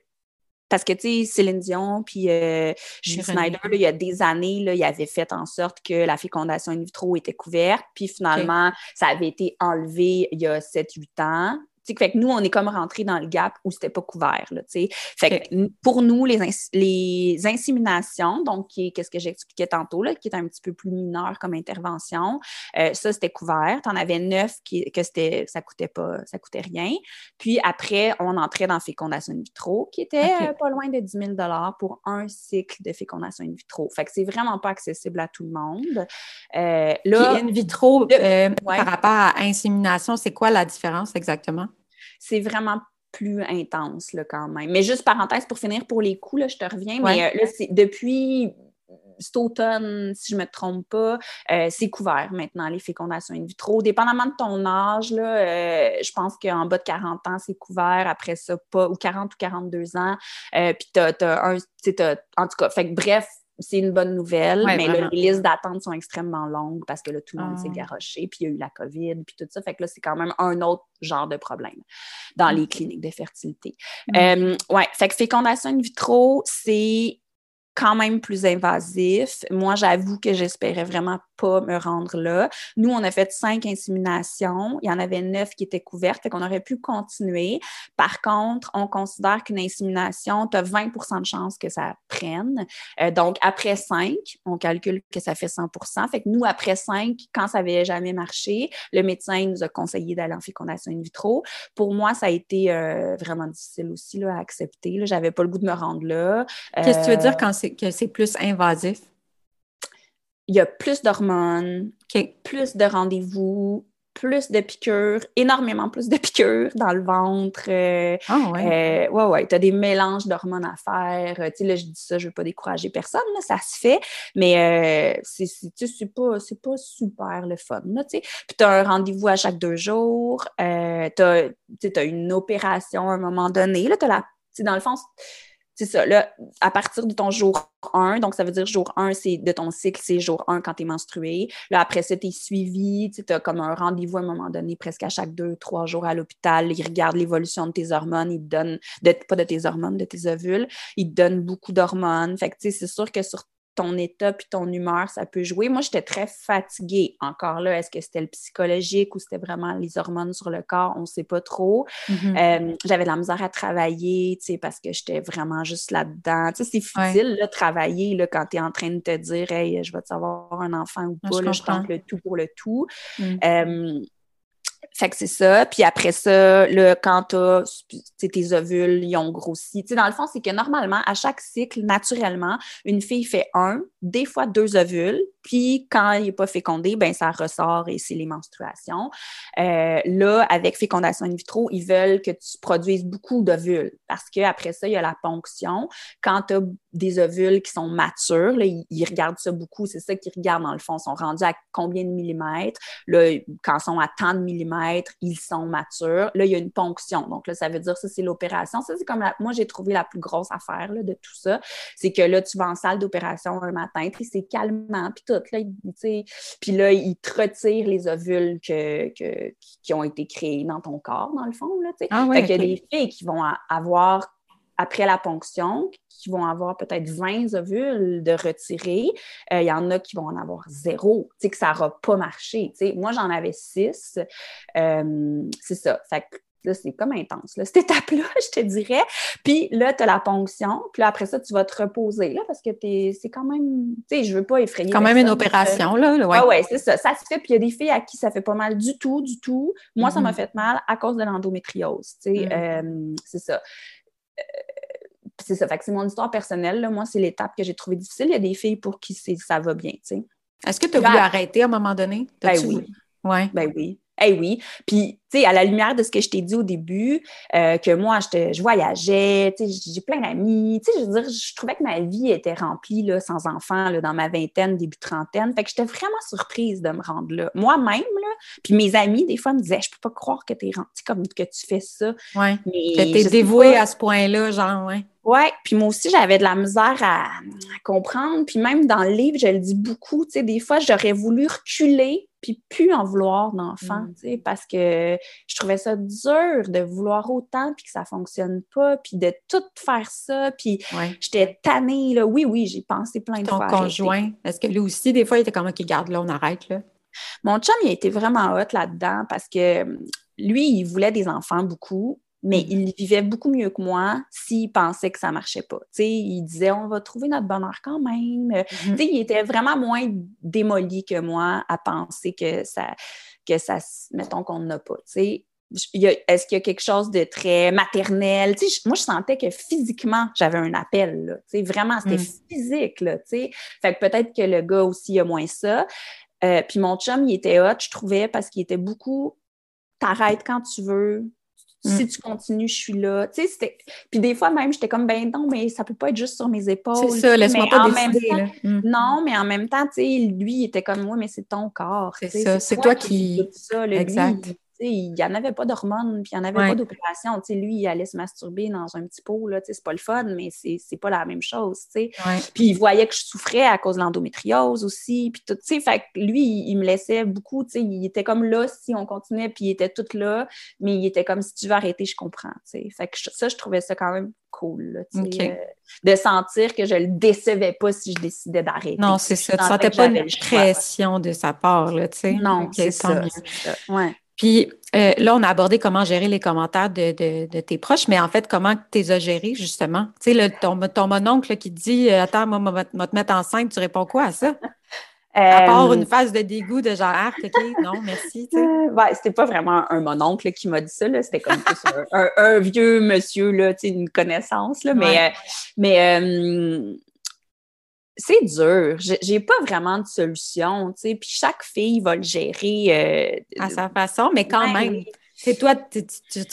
Speaker 2: Parce que, tu sais, Céline Dion, puis euh, Julie Snyder, il y a des années, là, il avait fait en sorte que la fécondation in vitro était couverte. Puis finalement, ça avait été enlevé il y a 7-8 ans fait que nous, on est comme rentré dans le gap où c'était pas couvert. Là, fait que pour nous, les, les inséminations, donc qu'est-ce que j'expliquais tantôt, là, qui est un petit peu plus mineur comme intervention, euh, ça, c'était couvert. Tu en avais neuf qui, que c'était, ça coûtait pas, ça coûtait rien. Puis après, on entrait dans fécondation in vitro, qui était euh, pas loin de 10 000 pour un cycle de fécondation in vitro. Fait que c'est vraiment pas accessible à tout le monde.
Speaker 1: Euh, là, in vitro, par rapport à insémination, c'est quoi la différence exactement?
Speaker 2: C'est vraiment plus intense là, quand même. Mais juste parenthèse pour finir pour les coups, là, je te reviens, mais euh, là, c'est depuis cet automne, si je ne me trompe pas, euh, c'est couvert maintenant, les fécondations in vitro. Dépendamment de ton âge, là, euh, je pense qu'en bas de 40 ans, c'est couvert. Après ça, pas, ou 40 ou 42 ans. puis tu as, un. en tout cas, fait bref, c'est une bonne nouvelle, mais les listes d'attente sont extrêmement longues parce que là, tout le monde s'est ah. garoché, puis il y a eu la COVID, puis tout ça. Fait que là, c'est quand même un autre genre de problème dans les cliniques de fertilité. Mm. Euh, ouais, fait que fécondation in vitro, c'est quand même plus invasif. Moi, j'avoue que j'espérais vraiment pas me rendre là. Nous, on a fait cinq inséminations. Il y en avait neuf qui étaient couvertes, fait qu'on aurait pu continuer. Par contre, on considère qu'une insémination, tu as 20% de chances que ça prenne. Euh, donc, après cinq, on calcule que ça fait 100 Fait que nous, après cinq, quand ça n'avait jamais marché, le médecin nous a conseillé d'aller en fécondation in vitro. Pour moi, ça a été euh, vraiment difficile aussi là, à accepter. J'avais pas le goût de me rendre là.
Speaker 1: Qu'est-ce que tu veux dire quand c'est que c'est plus invasif?
Speaker 2: Il y a plus d'hormones, plus de rendez-vous, plus de piqûres, énormément plus de piqûres dans le ventre. Euh,
Speaker 1: ah ouais.
Speaker 2: Euh, ouais, ouais. Tu as des mélanges d'hormones à faire. Euh, tu sais, là, je dis ça, je veux pas décourager personne, là, ça se fait, mais euh, c'est, c'est, pas, c'est pas super le fun, tu sais. Puis tu as un rendez-vous à chaque deux jours. Tu as, une opération à un moment donné. Là, tu la. Dans le fond, c'est ça. À partir de ton jour 1, donc ça veut dire jour 1, c'est de ton cycle, c'est jour 1 quand tu es menstrué. Là, après ça, tu es suivi, tu as comme un rendez-vous à un moment donné, presque à chaque deux, trois jours à l'hôpital. Ils regardent l'évolution de tes hormones, ils te donnent, pas de tes hormones, de tes ovules, ils te donnent beaucoup d'hormones. Fait que, tu sais, c'est sûr que sur ton état puis ton humeur, ça peut jouer. Moi, j'étais très fatiguée. Encore là, est-ce que c'était le psychologique ou c'était vraiment les hormones sur le corps? On ne sait pas trop. Mm-hmm. Euh, j'avais de la misère à travailler, tu sais, parce que j'étais vraiment juste là-dedans. Tu sais, c'est futile, là, travailler, là, quand tu es en train de te dire, hey, je vais te savoir un enfant ou pas, je, tente le tout pour le tout. Mm. Euh, fait que c'est ça. Puis après ça, là, quand tes ovules, ils ont grossi. dans le fond, c'est que normalement, à chaque cycle, naturellement, une fille fait un, des fois deux ovules. Puis quand il n'est pas fécondé, ben ça ressort et c'est les menstruations. Euh, là, avec fécondation in vitro, ils veulent que tu produises beaucoup d'ovules parce qu'après ça, il y a la ponction. Quand tu as des ovules qui sont matures. Là, ils, regardent ça beaucoup. C'est ça qu'ils regardent dans le fond. Ils sont rendus à combien de millimètres? Là, quand ils sont à tant de millimètres, ils sont matures. Là, il y a une ponction. Donc là, ça veut dire ça, c'est l'opération. Ça, c'est comme moi, j'ai trouvé la plus grosse affaire là, de tout ça. C'est que là, tu vas en salle d'opération un matin, puis c'est calmant, puis tout. Là, puis là, ils te retirent les ovules que, qui ont été créés dans ton corps, dans le fond. Là, ah ouais, fait y a des filles qui vont avoir après la ponction, qui vont avoir peut-être 20 ovules de retirer. Euh, il y en a qui vont en avoir zéro, tu sais, que ça n'aura pas marché. Tu sais. Moi, j'en avais six. Euh, c'est ça. Fait que là, c'est comme intense, là, cette étape-là, je te dirais. Puis là, tu as la ponction. Puis là, après ça, tu vas te reposer, là, parce que c'est quand même, tu sais, je veux pas effrayer.
Speaker 1: quand même une opération, là.
Speaker 2: Ouais, ah ouais, c'est ça. Ça se fait. Puis il y a des filles à qui ça fait pas mal du tout, du tout. Moi, ça m'a mm-hmm. fait mal à cause de l'endométriose, tu sais. Mm. Euh, c'est ça c'est ça. Fait que c'est mon histoire personnelle. Moi, c'est l'étape que j'ai trouvée difficile. Il y a des filles pour qui ça va bien, tu sais.
Speaker 1: Est-ce que tu as voulu arrêter à un moment donné?
Speaker 2: Ben oui.
Speaker 1: Ouais.
Speaker 2: Ben oui. Eh oui. Puis, tu sais, à la lumière de ce que je t'ai dit au début, euh, que moi, je, je voyageais, tu sais, j'ai plein d'amis. Tu sais, je veux dire, je trouvais que ma vie était remplie, là, sans enfants, là, dans ma vingtaine, début trentaine. Fait que j'étais vraiment surprise de me rendre là. Moi-même, là, puis mes amis, des fois, me disaient, je peux pas croire que t'es rentrée comme que tu fais ça.
Speaker 1: Oui. Que t'es dévouée à ce point-là, genre, ouais.
Speaker 2: Oui, puis moi aussi, j'avais de la misère à, comprendre. Puis même dans le livre, je le dis beaucoup, tu sais, des fois, j'aurais voulu reculer puis plus en vouloir d'enfant, mm. tu sais, parce que je trouvais ça dur de vouloir autant puis que ça fonctionne pas, puis de tout faire ça, puis j'étais tannée, là. Oui, oui, j'ai pensé plein de
Speaker 1: fois. Ton conjoint, est-ce que lui aussi, des fois, il était comme, OK, garde là, on arrête, là?
Speaker 2: Mon chum, il a été vraiment hot là-dedans parce que lui, il voulait des enfants beaucoup, mais il vivait beaucoup mieux que moi s'il pensait que ça marchait pas. il disait on va trouver notre bonheur quand même. Mm-hmm. Il était vraiment moins démoli que moi à penser que ça, que ça mettons qu'on n'a pas. Est-ce qu'il y a quelque chose de très maternel? moi, je sentais que physiquement, j'avais un appel. vraiment, c'était mm. physique. Là, fait que peut-être que le gars aussi a moins ça. Euh, puis mon chum, il était hot, je trouvais, parce qu'il était beaucoup t'arrêtes quand tu veux, si mm. tu continues, je suis là. Tu sais, Puis des fois, même, j'étais comme, ben non, mais ça peut pas être juste sur mes épaules.
Speaker 1: C'est ça, laisse-moi pas décider.
Speaker 2: Mm. Non, mais en même temps, tu sais, lui, il était comme moi, mais c'est ton corps.
Speaker 1: C'est ça, c'est toi, qui... Ça, exact
Speaker 2: il n'y en avait pas d'hormones, puis il n'y en avait pas d'opération. Lui, il allait se masturber dans un petit pot, c'est pas le fun, mais c'est pas la même chose. Puis il voyait que je souffrais à cause de l'endométriose aussi, puis tout. Fait que lui, il, me laissait beaucoup. Il était comme là si on continuait, puis il était tout là, mais il était comme si tu veux arrêter, je comprends. Fait que ça, je trouvais ça quand même cool. Euh, de sentir que je le décevais pas si je décidais d'arrêter.
Speaker 1: Non, c'est ça. Tu sentais pas une pression de sa part, là, tu sais.
Speaker 2: Non, c'est ça. Ouais.
Speaker 1: Puis euh, là, on a abordé comment gérer les commentaires de, tes proches, mais en fait, comment tu les as gérés, justement? Tu sais, ton, ton mononcle qui dit euh, Attends, moi, je vais te mettre enceinte, tu réponds quoi à ça? À part une euh, phase de dégoût de genre, ah, OK, non, merci.
Speaker 2: C'était pas vraiment un mononcle qui m'a dit ça, c'était comme un, vieux monsieur, là, une connaissance. Là, Mais, mais c'est dur. J'ai pas vraiment de solution, tu sais. Puis chaque fille va le gérer.
Speaker 1: Euh, à sa façon, mais quand même. C'est toi, tu,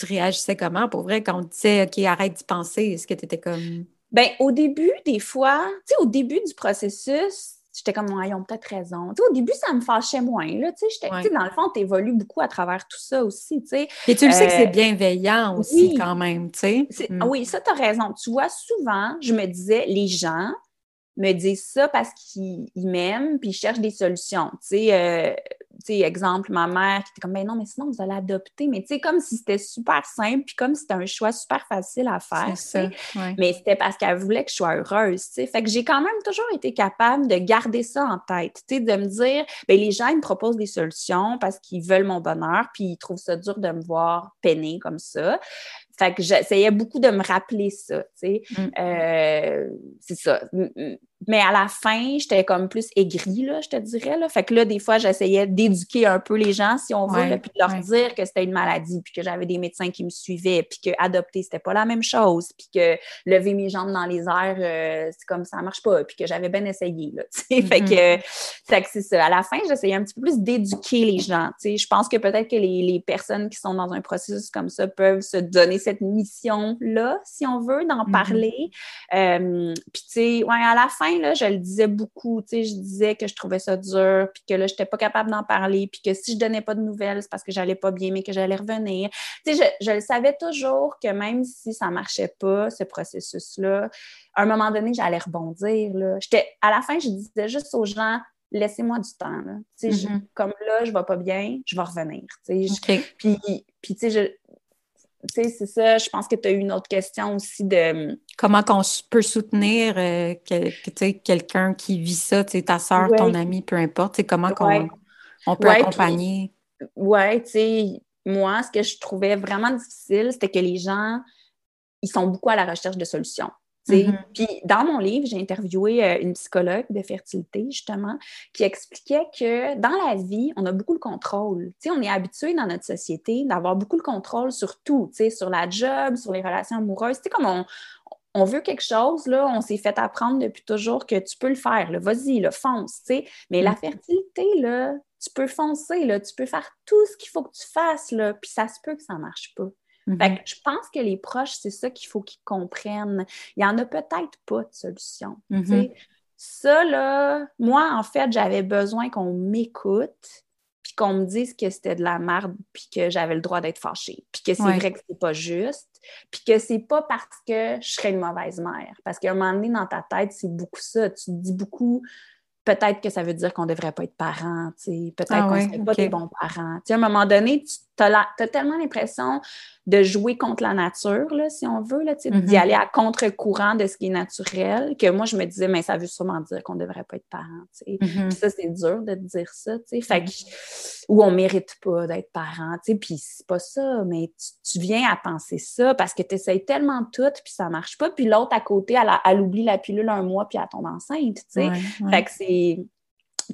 Speaker 1: réagissais comment? Pour vrai quand on disait OK, arrête d'y penser? Est-ce que tu étais comme.
Speaker 2: Ben, au début, des fois, tu sais, au début du processus, j'étais comme, ils ont peut-être raison. Tu sais, au début, ça me fâchait moins. Là, tu sais, dans le fond, tu évolues beaucoup à travers tout ça aussi. Tu sais.
Speaker 1: Et tu le sais que c'est euh, bienveillant aussi, quand même. Tu sais.
Speaker 2: Mm. Oui, ça, tu as raison. Tu vois, souvent, je me disais, les gens, me disent ça parce qu'ils m'aiment puis ils cherchent des solutions. Tu sais, euh, tu sais, exemple, ma mère qui était comme, ben non, mais sinon, vous allez adopter. Mais tu sais, comme si c'était super simple puis comme si c'était un choix super facile à faire. Ça, Mais c'était parce qu'elle voulait que je sois heureuse. Tu sais. Fait que j'ai quand même toujours été capable de garder ça en tête. Tu sais, de me dire, ben les gens, ils me proposent des solutions parce qu'ils veulent mon bonheur puis ils trouvent ça dur de me voir peiner comme ça. Fait que j'essayais beaucoup de me rappeler ça, tu sais. Mm. Euh, c'est ça. Mais à la fin, j'étais comme plus aigrie, là, je te dirais. Là. Fait que là, des fois, j'essayais d'éduquer un peu les gens, si on veut, puis de leur dire que c'était une maladie, puis que j'avais des médecins qui me suivaient, puis que adopter, c'était pas la même chose, puis que lever mes jambes dans les airs, euh, c'est comme ça marche pas, puis que j'avais bien essayé. Là, Fait mm-hmm. que, c'est ça. À la fin, j'essayais un petit peu plus d'éduquer les gens. Je pense que peut-être que les, les, personnes qui sont dans un processus comme ça peuvent se donner cette mission-là, si on veut, d'en mm-hmm. parler. Euh, puis, tu sais, ouais, à la fin, je le disais beaucoup, je disais que je trouvais ça dur, puis que là, je n'étais pas capable d'en parler, puis que si je donnais pas de nouvelles, c'est parce que j'allais pas bien, mais que j'allais revenir. Sais, je, le savais toujours que même si ça marchait pas, ce processus-là, à un moment donné, j'allais rebondir, là. À la fin, je disais juste aux gens, laissez-moi du temps. Là. Mm-hmm. comme là, je ne vais pas bien, je vais revenir. Puis, puis tu sais, c'est ça. Je pense que tu as eu une autre question aussi de.
Speaker 1: Comment qu'on peut soutenir euh, quelqu'un qui vit ça, ta soeur, ton ami, peu importe. Comment on peut accompagner?
Speaker 2: Oui, tu sais, moi, ce que je trouvais vraiment difficile, c'était que les gens, ils sont beaucoup à la recherche de solutions. Mm-hmm. Puis dans mon livre, j'ai interviewé euh, une psychologue de fertilité, justement, qui expliquait que dans la vie, on a beaucoup le contrôle. on est habitué dans notre société d'avoir beaucoup le contrôle sur tout, sur la job, sur les relations amoureuses. sais, comme on, on veut quelque chose, là, on s'est fait apprendre depuis toujours que tu peux le faire, vas-y, le fonce, tu sais. Mais la mm. fertilité, là, tu peux foncer, là, tu peux faire tout ce qu'il faut que tu fasses, là, puis ça se peut que ça ne marche pas. Mhm. je pense que les proches, c'est ça qu'il faut qu'ils comprennent. Il n'y en a peut-être pas de solution. Mhm. Ça, là, moi, en fait, j'avais besoin qu'on m'écoute, puis qu'on me dise que c'était de la merde, puis que j'avais le droit d'être fâchée, puis que c'est vrai que c'est pas juste, puis que c'est pas parce que je serais une mauvaise mère. Parce qu'à un moment donné, dans ta tête, c'est beaucoup ça. Tu te dis beaucoup peut-être que ça veut dire qu'on ne devrait pas être parents, peut-être ah qu'on ne serait pas des bons parents. à un moment donné, tu as, tellement l'impression de jouer contre la nature, là, si on veut, d'y mm-hmm. aller à contre-courant de ce qui est naturel, que moi, je me disais, mais ça veut sûrement dire qu'on ne devrait pas être parents. Mm-hmm. ça, c'est dur de dire ça, fait mm-hmm. ou on ne mérite pas d'être parent, puis c'est pas ça, mais tu, viens à penser ça parce que tu essayes tellement tout, puis ça marche pas, puis l'autre à côté, elle, elle, oublie la pilule un mois, puis elle tombe enceinte, Fait que c'est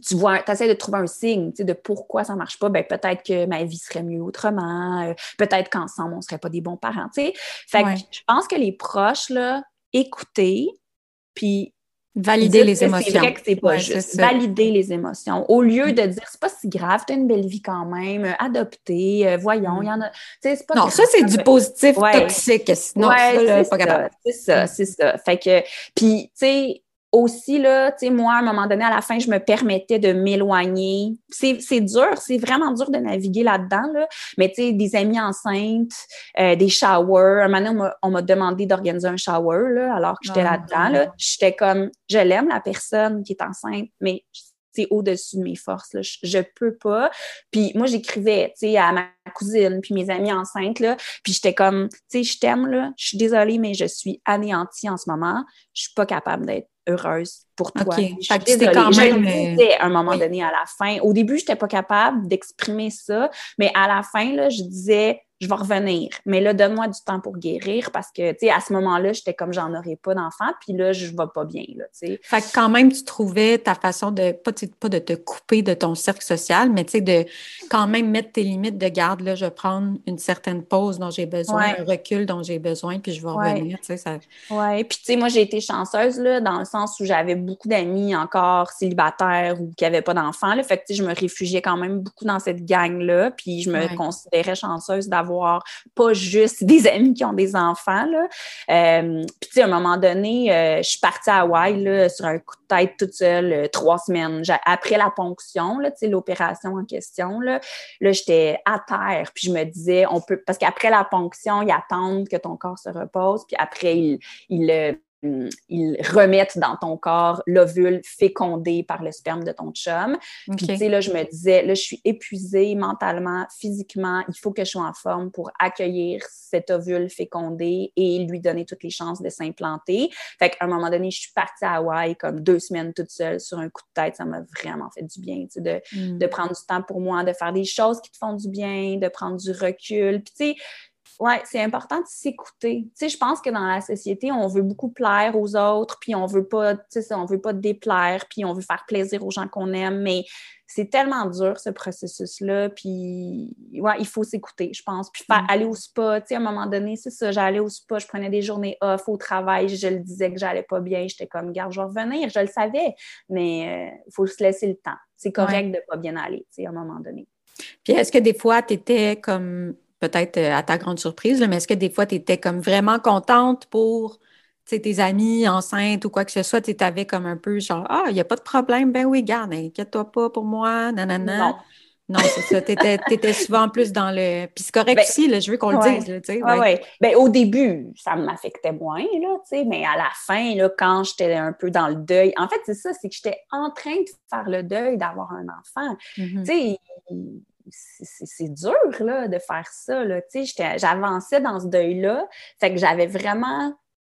Speaker 2: tu vois, tu essaies de trouver un signe de pourquoi ça ne marche pas. Ben, peut-être que ma vie serait mieux autrement. Euh, peut-être qu'ensemble, on ne serait pas des bons parents. Fait que je pense que les proches, là, écouter, puis
Speaker 1: Valider les émotions.
Speaker 2: C'est vrai que c'est pas juste. Valider les émotions. Au lieu mm. de dire c'est pas si grave, tu as une belle vie quand même, euh, adopter, euh, voyons, il y en a.
Speaker 1: Pas non, ça, c'est du positif toxique. Sinon,
Speaker 2: c'est pas capable. C'est ça, c'est ça. Fait que, puis, tu sais, aussi, là, tu sais, moi, à un moment donné, à la fin, je me permettais de m'éloigner. C'est dur, c'est vraiment dur de naviguer là-dedans, là. Mais tu sais, des amis enceintes, euh, des showers. Un moment donné, on m'a demandé d'organiser un shower, là, alors que j'étais ah, là-dedans, là. J'étais comme, je l'aime, la personne qui est enceinte, mais c'est au-dessus de mes forces. Là. Je, je, peux pas. Puis moi, j'écrivais, tu sais, à ma cousine, puis mes amis enceintes, là, puis j'étais comme, tu sais, je t'aime, là, je suis désolée, mais je suis anéantie en ce moment. Je suis pas capable d'être heureuse pour toi.
Speaker 1: Okay. Je quand même...
Speaker 2: disais à un moment donné à la fin. Au début, je n'étais pas capable d'exprimer ça, mais à la fin, là, je disais je vais revenir. Mais là, donne-moi du temps pour guérir parce que, tu sais, à ce moment-là, j'étais comme j'en aurais pas d'enfant, puis là, je vais pas bien, là, tu sais.
Speaker 1: Fait que quand même, tu trouvais ta façon de, pas, pas de te couper de ton cercle social, mais tu sais, de quand même mettre tes limites de garde, là, je vais prendre une certaine pause dont j'ai besoin, un recul dont j'ai besoin, puis je vais revenir, tu sais, ça...
Speaker 2: Oui, puis tu sais, moi, j'ai été chanceuse, là, dans le sens où j'avais beaucoup d'amis encore célibataires ou qui n'avaient pas d'enfants, là, fait que, tu sais, je me réfugiais quand même beaucoup dans cette gang-là, puis je me considérais chanceuse d'avoir pas juste des amis qui ont des enfants. Là. Euh, puis, tu sais, à un moment donné, euh, je suis partie à Hawaï là, sur un coup de tête toute seule, euh, trois semaines. Après la ponction, là, l'opération en question, là, là j'étais à terre. Puis, je me disais, on peut. Parce qu'après la ponction, ils attendent que ton corps se repose. Puis après, ils, ils ils remettent dans ton corps l'ovule fécondé par le sperme de ton chum. Puis, tu sais, là, je me disais, là, je suis épuisée mentalement, physiquement, il faut que je sois en forme pour accueillir cet ovule fécondé et lui donner toutes les chances de s'implanter. Fait qu'à un moment donné, je suis partie à Hawaï comme deux semaines toute seule sur un coup de tête. Ça m'a vraiment fait du bien, tu sais, de, mm. de prendre du temps pour moi, de faire des choses qui te font du bien, de prendre du recul. Puis, tu sais, Ouais, c'est important de s'écouter. Tu sais, je pense que dans la société, on veut beaucoup plaire aux autres, puis on veut pas, tu sais, on veut pas déplaire, puis on veut faire plaisir aux gens qu'on aime, mais c'est tellement dur ce processus-là, puis ouais, il faut s'écouter, je pense. Puis faire, mm. aller au spa, tu sais, à un moment donné, c'est ça, j'allais au spa, je prenais des journées off au travail, je le disais que j'allais pas bien, j'étais comme, garde, je vais revenir, je le savais, mais il euh, faut se laisser le temps. C'est correct de pas bien aller, tu sais, à un moment donné.
Speaker 1: Puis est-ce que des fois, tu étais comme peut-être euh, à ta grande surprise, mais est-ce que des fois, tu étais comme vraiment contente pour tes amis enceintes ou quoi que ce soit, tu avais comme un peu genre Ah, il n'y a pas de problème, ben oui, garde, inquiète-toi pas pour moi, nanana. Non. Non, c'est ça. Tu étais, souvent plus dans le. Puis c'est correct ben, aussi, là, je veux qu'on le dise. Là,
Speaker 2: sais. ouais. Ben, au début, ça m'affectait moins, là, mais à la fin, là, quand j'étais un peu dans le deuil, en fait, c'est ça, c'est que j'étais en train de faire le deuil d'avoir un enfant. Tu sais, c'est dur là, de faire ça. J'avançais dans ce deuil-là. Fait que j'avais vraiment.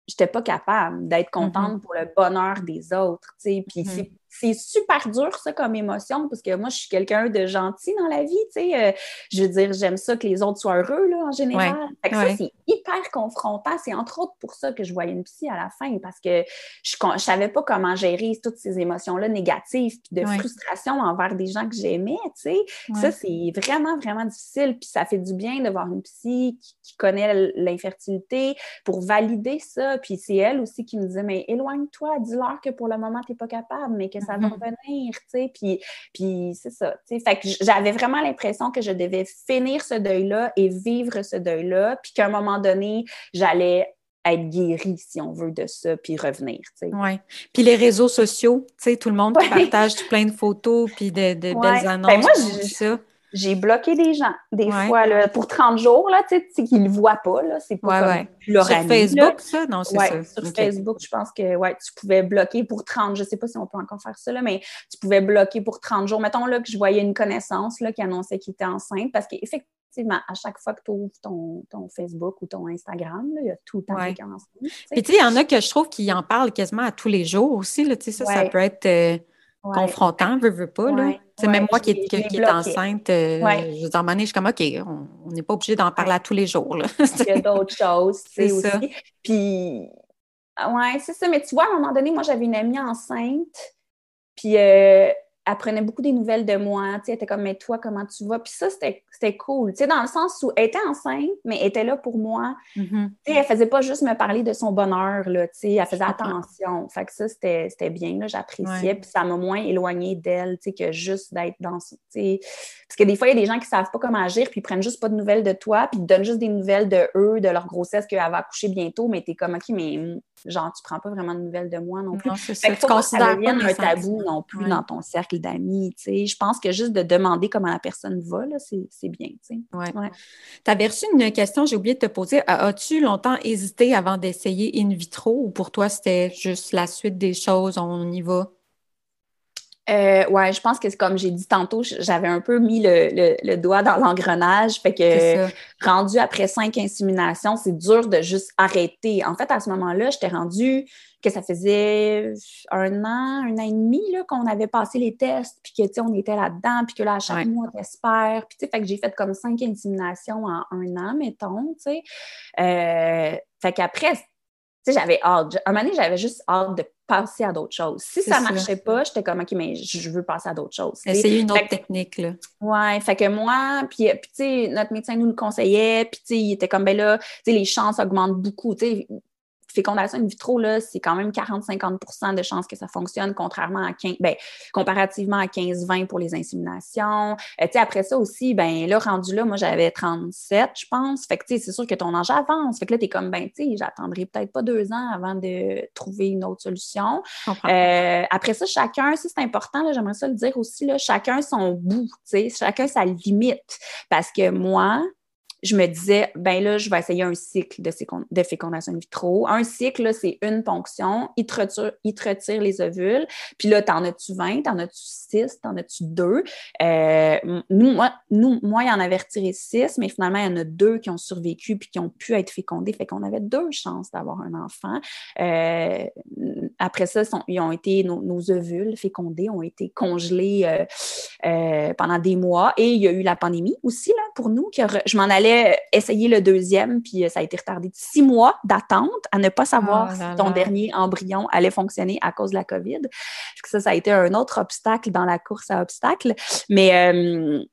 Speaker 2: J'étais pas capable d'être mm-hmm. contente pour le bonheur des autres. Puis mm-hmm c'est super dur, ça, comme émotion, parce que moi, je suis quelqu'un de gentil dans la vie, tu sais. Euh, je veux dire, j'aime ça que les autres soient heureux, là, en général. Fait que ça, c'est hyper confrontant. C'est entre autres pour ça que je voyais une psy à la fin, parce que je ne savais pas comment gérer toutes ces émotions-là négatives, puis de frustration envers des gens que j'aimais, tu sais. Ça, c'est vraiment, vraiment difficile. Puis ça fait du bien de voir une psy qui, qui connaît l'infertilité pour valider ça. Puis c'est elle aussi qui me disait, mais éloigne-toi, dis-leur que pour le moment, tu n'es pas capable, mais que ça va mm-hmm. revenir, tu sais, puis, puis c'est ça, tu sais. Fait que j'avais vraiment l'impression que je devais finir ce deuil-là et vivre ce deuil-là, puis qu'à un moment donné, j'allais être guérie, si on veut, de ça, puis revenir, tu sais.
Speaker 1: Oui. Puis les réseaux sociaux, tu sais, tout le monde partage plein de photos, puis de, de belles ben, annonces, moi, ça
Speaker 2: j'ai bloqué des gens, des fois, là, pour 30 jours, là, tu sais, qu'ils ne le voient pas, là, c'est pas comme
Speaker 1: leur Sur Facebook, ça? Non, c'est ça.
Speaker 2: Sur Facebook, je pense que, ouais, tu pouvais bloquer pour 30, je sais pas si on peut encore faire ça, là, mais tu pouvais bloquer pour 30 jours. Mettons, là, que je voyais une connaissance, là, qui annonçait qu'il était enceinte, parce qu'effectivement, à chaque fois que tu ouvres ton, ton, Facebook ou ton Instagram, il y a tout le temps quelqu'un enceinte.
Speaker 1: Puis, tu sais, il y en a que je trouve qui en parlent quasiment à tous les jours aussi, là, tu sais, ça, ça peut être... Euh, confrontant, veux, veux pas. Là. C'est même moi qui, est enceinte, euh, je veux dire, à je suis comme, OK, on n'est pas obligé d'en parler à tous les jours. Là.
Speaker 2: Il y a d'autres choses, c'est aussi. Puis, ouais, c'est ça. Mais tu vois, à un moment donné, moi, j'avais une amie enceinte, puis euh, elle prenait beaucoup des nouvelles de moi. Elle était comme, mais toi, comment tu vas? Puis ça, c'était cool. sais, dans le sens où elle était enceinte, mais elle était là pour moi. Mm-hmm. Elle ne faisait pas juste me parler de son bonheur. Là, elle faisait attention. Fait que ça, c'était bien. J'appréciais. Puis ça m'a moins éloignée d'elle que juste d'être dans. Parce que des fois, il y a des gens qui ne savent pas comment agir, puis ils prennent juste pas de nouvelles de toi, puis ils donnent juste des nouvelles de eux, de leur grossesse, qu'elle va accoucher bientôt, mais tu es comme, OK, mais genre, tu prends pas vraiment de nouvelles de moi non plus. Non,
Speaker 1: ça. tu considères pas un
Speaker 2: tabou non plus dans ton cercle d'amis, tu sais. Je pense que juste de demander comment la personne va, c'est bien, tu sais.
Speaker 1: Ouais. Tu avais reçu une question, j'ai oublié de te poser. As-tu longtemps hésité avant d'essayer in vitro ou pour toi, c'était juste la suite des choses, on y va?
Speaker 2: Euh, ouais, je pense que comme j'ai dit tantôt, j'avais un peu mis le, le, doigt dans l'engrenage. Fait que rendu après cinq inséminations, c'est dur de juste arrêter. En fait, à ce moment-là, j'étais rendue que ça faisait un an, un an et demi qu'on avait passé les tests, puis que on était là-dedans, puis que là, à chaque mois, on espère. Puis fait que j'ai fait comme cinq inséminations en un an, mettons. tu sais. Euh, fait qu'après, j'avais hâte. un moment donné, j'avais juste hâte de passer à d'autres choses. Si ça ne marchait pas, j'étais comme, OK, mais je veux passer à d'autres choses.
Speaker 1: Essayer une autre technique, là.
Speaker 2: Ouais, fait que moi, puis, puis tu sais, notre médecin nous le conseillait, puis tu sais, il était comme, ben là, tu sais, les chances augmentent beaucoup, tu sais, fécondation in vitro, là, c'est quand même 40-50% de chances que ça fonctionne, contrairement à 15, ben, comparativement à 15-20 pour les inséminations. Euh, après ça aussi, ben, là, rendu là, moi, j'avais 37, je pense. Fait que, c'est sûr que ton âge avance. Fait que là, t'es comme, ben, tu sais, j'attendrai peut-être pas deux ans avant de trouver une autre solution. Euh, après ça, chacun, ça, c'est important, j'aimerais ça le dire aussi, là, chacun son bout, tu sais, chacun sa limite. Parce que moi, je me disais, ben là, je vais essayer un cycle de, de fécondation in vitro. Un cycle, c'est une ponction, il te, retire, les ovules, puis là, t'en as-tu 20, t'en as-tu 6, t'en as-tu 2? Euh, nous, moi, nous, moi, il en avait retiré 6, mais finalement, il y en a deux qui ont survécu puis qui ont pu être fécondés. Fait qu'on avait deux chances d'avoir un enfant. Euh, après ça, ils ont été, nos, ovules fécondés ont été congelés euh, pendant des mois et il y a eu la pandémie aussi, là, pour nous. Que je m'en allais voulais essayer le deuxième, puis ça a été retardé de six mois d'attente à ne pas savoir oh si ton dernier embryon allait fonctionner à cause de la COVID. Ça, ça a été un autre obstacle dans la course à obstacles. Mais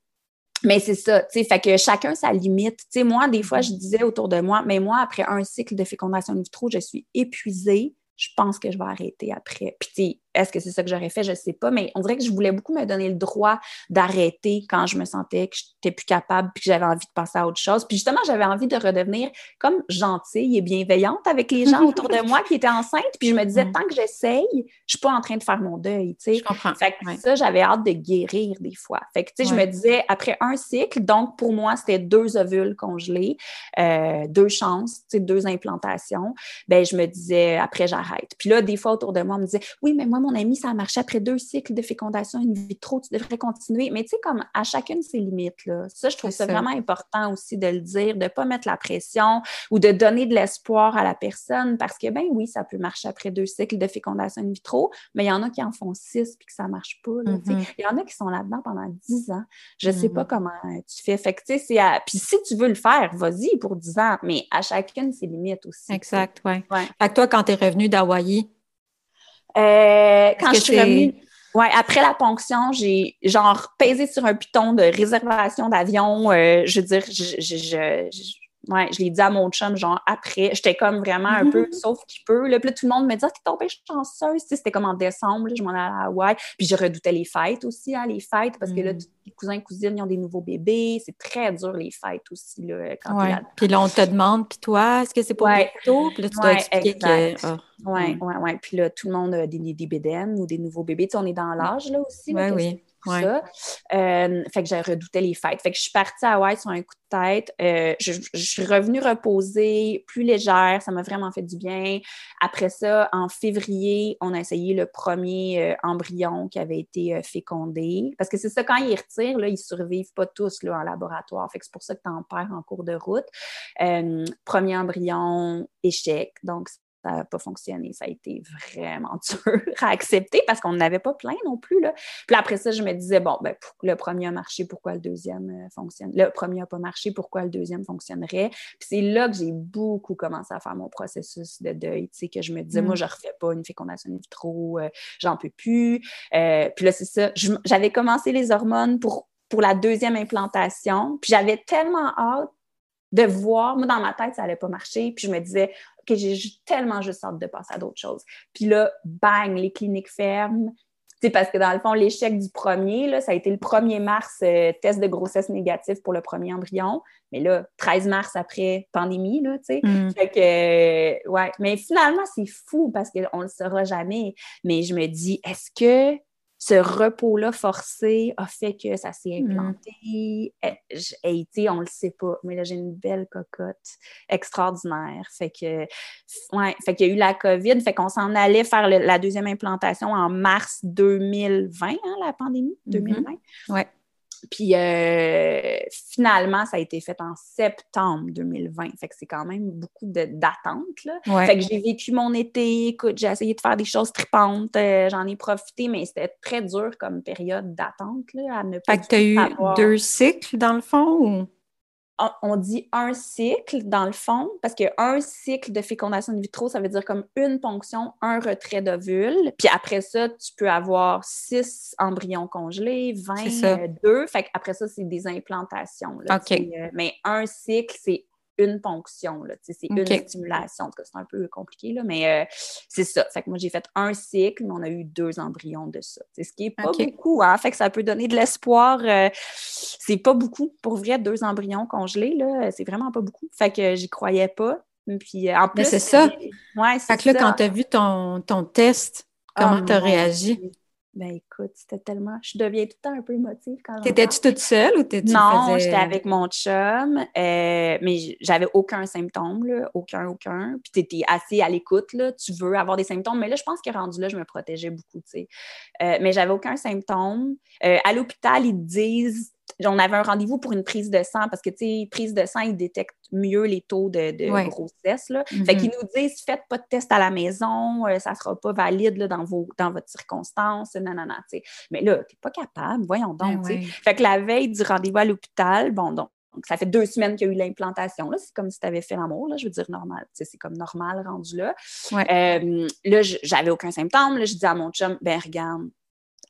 Speaker 2: mais c'est ça, tu sais, fait que chacun sa limite. Tu sais, moi, des fois, je disais autour de moi, mais moi, après un cycle de fécondation in vitro, je suis épuisée. Je pense que je vais arrêter après. Puis, est-ce que c'est ça que j'aurais fait? Je ne sais pas, mais on dirait que je voulais beaucoup me donner le droit d'arrêter quand je me sentais que je n'étais plus capable puis que j'avais envie de passer à autre chose. Puis justement, j'avais envie de redevenir comme gentille et bienveillante avec les gens autour de moi qui étaient enceintes. Puis je me disais, tant que j'essaye, je ne suis pas en train de faire mon deuil.
Speaker 1: Je comprends.
Speaker 2: Fait que ça, j'avais hâte de guérir des fois. Fait que, je me disais, après un cycle, donc pour moi, c'était deux ovules congelés, euh, deux chances, deux implantations. Ben je me disais, après, j'arrête. Puis là, des fois, autour de moi, on me disait, oui, mais moi, mon ami, ça a marché après deux cycles de fécondation in vitro, tu devrais continuer. Mais tu sais, comme à chacune ses limites, là. Ça, je trouve ça, vraiment important aussi de le dire, de ne pas mettre la pression ou de donner de l'espoir à la personne parce que, ben oui, ça peut marcher après deux cycles de fécondation in vitro, mais il y en a qui en font six puis que ça ne marche pas. Mm-hmm. Il y en a qui sont là-dedans pendant dix ans. Je ne sais pas mm-hmm. comment tu fais. Fait que, Puis si tu veux le faire, vas-y pour dix ans, mais à chacune ses limites aussi.
Speaker 1: Exact, oui. Ouais. Fait que toi, quand tu es revenu d'Hawaï,
Speaker 2: euh, quand je suis revenue, ouais, après la ponction, j'ai genre pesé sur un piton de réservation d'avion. Euh, je veux dire, je, je, je, ouais, je l'ai dit à mon chum, genre après. J'étais comme vraiment un peu sauf qu'il peut. Là. Puis là, tout le monde me dit, ah, t'es tombée chanceuse. c'était comme en décembre, là, je m'en allais à Hawaï. Puis je redoutais les fêtes aussi, hein, les fêtes, parce que là, mm. les cousins et cousines, ils ont des nouveaux bébés. C'est très dur, les fêtes aussi, là, quand
Speaker 1: ouais. Puis là, on te demande, puis toi, est-ce que c'est pour ouais. bientôt? Puis là, tu dois expliquer
Speaker 2: que. Ah, oui, oui, oui. Puis là, tout le monde a des, des bédaines ou des nouveaux bébés. Tu sais, on est dans l'âge, là aussi.
Speaker 1: Oui,
Speaker 2: ça. Euh, fait que j'ai redouté les fêtes. Fait que je suis partie à Hawaï sur un coup de tête. Euh, je, suis revenue reposer, plus légère. Ça m'a vraiment fait du bien. Après ça, en février, on a essayé le premier euh, embryon qui avait été fécondé. Parce que c'est ça, quand ils retirent, là, ils ne survivent pas tous là, en laboratoire. Fait que c'est pour ça que tu en perds en cours de route. premier embryon, échec. Donc, ça n'a pas fonctionné. Ça a été vraiment dur à accepter parce qu'on n'avait pas plein non plus. Là. Puis après ça, je me disais, bon, ben, le premier a marché, pourquoi le deuxième euh, fonctionne? Le premier n'a pas marché, pourquoi le deuxième fonctionnerait? Puis c'est là que j'ai beaucoup commencé à faire mon processus de deuil, tu sais, que je me disais, moi, mm. je ne refais pas une fécondation in vitro, euh, j'en peux plus. Euh, puis là, c'est ça. J'avais commencé les hormones pour, pour la deuxième implantation. Puis j'avais tellement hâte de voir, moi dans ma tête, ça n'allait pas marcher. Puis je me disais, OK, j'ai tellement juste hâte de passer à d'autres choses. Puis là, bang, les cliniques ferment. C'est parce que dans le fond, l'échec du premier, là, ça a été le 1er mars, euh, test de grossesse négatif pour le premier embryon. Mais là, 13 mars après, pandémie, là, tu sais. Mm. Fait que, ouais. Mais finalement, c'est fou parce qu'on ne le saura jamais. Mais je me dis, est-ce que ce repos-là forcé a fait que ça s'est mm. implanté. Et, on le sait pas, mais là, j'ai une belle cocotte extraordinaire. Fait que, ouais, fait qu'il y a eu la COVID, fait qu'on s'en allait faire la deuxième implantation en mars 2020, hein, la pandémie, 2020. Mm-hmm.
Speaker 1: Ouais.
Speaker 2: Puis euh, finalement, ça a été fait en septembre 2020. Fait que c'est quand même beaucoup d'attente. Fait que j'ai vécu mon été. Écoute, j'ai essayé de faire des choses tripantes. Euh, j'en ai profité, mais c'était très dur comme période d'attente. À ne
Speaker 1: fait que tu as eu deux cycles dans le fond ou?
Speaker 2: On dit un cycle dans le fond, parce qu'un cycle de fécondation in vitro, ça veut dire comme une ponction, un retrait d'ovule. Puis après ça, tu peux avoir six embryons congelés, 22. Fait après ça, c'est des implantations. Euh, mais un cycle, c'est une ponction. C'est une stimulation. En tout cas, c'est un peu compliqué, là, mais euh, c'est ça. Fait que moi, j'ai fait un cycle, mais on a eu deux embryons de ça. C'est ce qui n'est pas beaucoup. Hein? Fait que ça peut donner de l'espoir. Euh, c'est pas beaucoup. Pour vrai, deux embryons congelés, là, c'est vraiment pas beaucoup. Fait que j'y croyais pas. Puis en plus.
Speaker 1: c'est ça. Ouais, fait que là, quand tu as vu ton, ton test, comment oh tu as réagi?
Speaker 2: Ben écoute, c'était tellement. Je deviens tout le temps un peu émotive quand
Speaker 1: T'étais-tu toute seule ou t'étais.
Speaker 2: Non, j'étais avec mon chum, euh, mais j'avais aucun symptôme, là, aucun, aucun. Puis t'étais assez à l'écoute, là, tu veux avoir des symptômes, mais là, je pense que rendu là, je me protégeais beaucoup, tu sais. Euh, mais j'avais aucun symptôme. Euh, à l'hôpital, ils disent on avait un rendez-vous pour une prise de sang parce que, tu sais, prise de sang, ils détectent mieux les taux de, grossesse. Là. Fait mm-hmm. qu'ils nous disent, faites pas de test à la maison, euh, ça sera pas valide là, dans, vos, dans votre circonstance, non, non, non, Mais là, t'es pas capable, voyons donc, ben Fait que la veille du rendez-vous à l'hôpital, bon, donc, ça fait deux semaines qu'il y a eu l'implantation. Là, c'est comme si tu avais fait l'amour, là, je veux dire normal. C'est comme normal rendu là. Euh, là, j'avais aucun symptôme. Là, je dis à mon chum, ben regarde,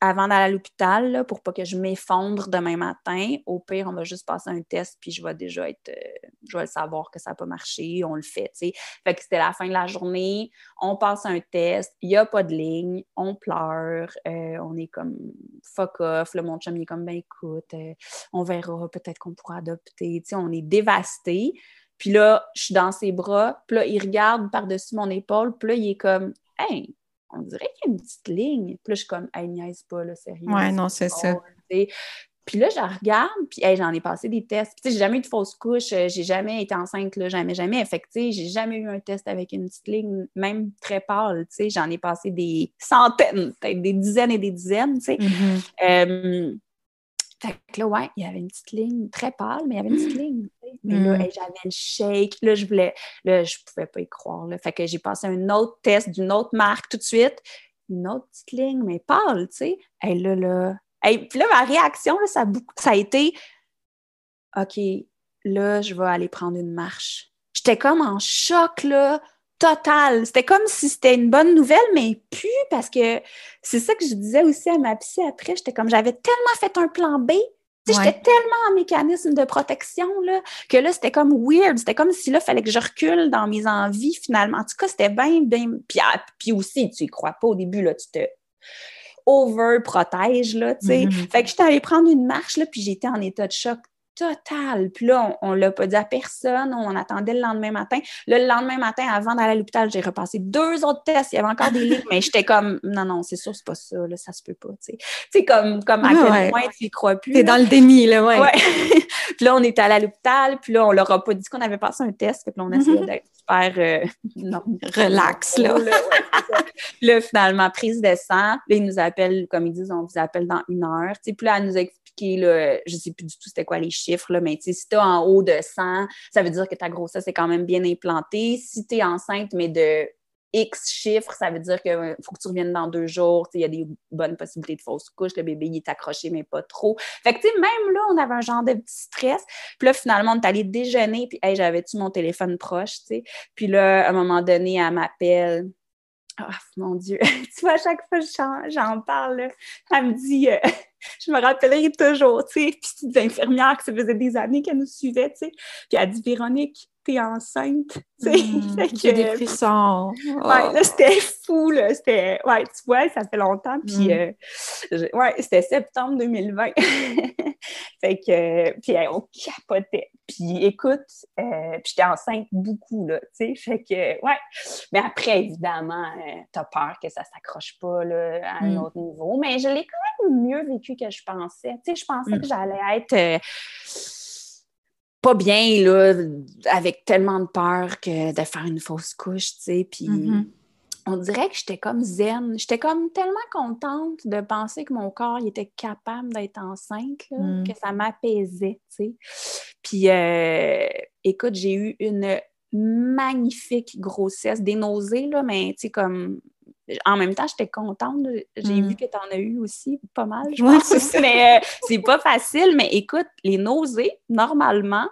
Speaker 2: avant d'aller à l'hôpital, pour pas que je m'effondre demain matin, au pire, on va juste passer un test, puis je vais déjà être, euh, je vais le savoir que ça n'a pas marché, on le fait, tu sais. Fait que c'était la fin de la journée, on passe un test, il n'y a pas de ligne, on pleure, euh, on est comme fuck off, le mon chum, il est comme, ben écoute, euh, on verra, peut-être qu'on pourra adopter, on est dévasté. Puis là, je suis dans ses bras, puis là, il regarde par-dessus mon épaule, puis là, il est comme, hey, on dirait qu'il y a une petite ligne. Puis là, je suis comme, hey, niaise pas, là, sérieux.
Speaker 1: Ouais, non, c'est ça.
Speaker 2: Puis là, je regarde, puis j'en ai passé des tests. Puis, j'ai jamais eu de fausse couche, euh, j'ai jamais été enceinte, là, jamais, jamais. Fait que, j'ai jamais eu un test avec une petite ligne, même très pâle, tu sais. J'en ai passé des centaines, peut-être des dizaines et des dizaines, tu sais. Mm-hmm. Euh, fait que là, ouais, il y avait une petite ligne très pâle, mais il y avait une petite ligne. Mais là, mm. j'avais une shake. Là, je voulais, là, je pouvais pas y croire. Là. Fait que j'ai passé un autre test d'une autre marque tout de suite. Une autre petite ligne, mais pâle, tu sais. Et là, là. puis là, ma réaction, là, ça, ça a été OK, là, je vais aller prendre une marche. J'étais comme en choc, là total. C'était comme si c'était une bonne nouvelle, mais plus parce que c'est ça que je disais aussi à ma psy après. J'étais comme j'avais tellement fait un plan B. J'étais tellement en mécanisme de protection là, que là, c'était comme weird. C'était comme si là, il fallait que je recule dans mes envies finalement. En tout cas, c'était bien, bien. Puis, ah, puis aussi, tu y crois pas au début, là, tu te over-protèges, là, tu sais. Mm-hmm. Fait que j'étais allée prendre une marche, là, puis j'étais en état de choc total. Puis là, on ne l'a pas dit à personne. On attendait le lendemain matin. le lendemain matin, avant d'aller à l'hôpital, j'ai repassé deux autres tests. Il y avait encore des lignes, mais j'étais comme, non, non, c'est sûr, c'est pas ça. Là, ça se peut pas. Tu sais, comme, comme à quel point tu y crois plus.
Speaker 1: T'es dans le déni, là, ouais.
Speaker 2: puis là, on est allé à l'hôpital. Puis là, on leur a pas dit qu'on avait passé un test. Puis là, on essayait mm-hmm. d'être super
Speaker 1: euh, relax, là.
Speaker 2: là, finalement, prise de sang. Là, ils nous appellent, comme ils disent, on vous appelle dans une heure. Tu sais, puis là, elle nous là, je sais plus du tout c'était quoi les chiffres, là, mais si tu es en haut de 100, ça veut dire que ta grossesse est quand même bien implantée. Si tu es enceinte, mais de X chiffres, ça veut dire qu'il faut que tu reviennes dans deux jours. Il y a des bonnes possibilités de fausse couche. Le bébé, il est accroché, mais pas trop. Fait que, tu sais, même là, on avait un genre de petit stress. Puis là, finalement, on est allé déjeuner. Puis, hey, j'avais-tu mon téléphone proche, tu. Puis là, à un moment donné, elle m'appelle. Oh, mon Dieu. tu vois, à chaque fois que j'en parle, elle me dit. Euh, je me rappellerai toujours, tu sais. Puis infirmières que ça faisait des années qu'elles nous suivaient, tu sais. Puis elle dit, Véronique, t'es enceinte.
Speaker 1: Mmh, j'ai des frissons.
Speaker 2: Ouais, là, c'était fou, là. C'était, ouais, tu vois, ça fait longtemps. Puis, mmh. euh, ouais, c'était septembre 2020. fait que, puis on capotait. Puis, écoute, euh, puis j'étais enceinte beaucoup, là, tu sais. Fait que, ouais. Mais après, évidemment, euh, t'as peur que ça s'accroche pas, là, à un mmh. autre niveau. Mais je l'ai quand même mieux vécu que je pensais. Tu sais, je pensais que j'allais être pas bien, là, avec tellement de peur que de faire une fausse couche, tu sais, puis mm-hmm. on dirait que j'étais comme zen. J'étais comme tellement contente de penser que mon corps il était capable d'être enceinte, mm. que ça m'apaisait, tu sais. Puis, euh, écoute, j'ai eu une magnifique grossesse, des nausées, là, mais tu sais, comme en même temps, j'étais contente. J'ai mm. vu que tu en as eu aussi pas mal, je pense. mais euh, c'est pas facile. Mais écoute, les nausées, normalement,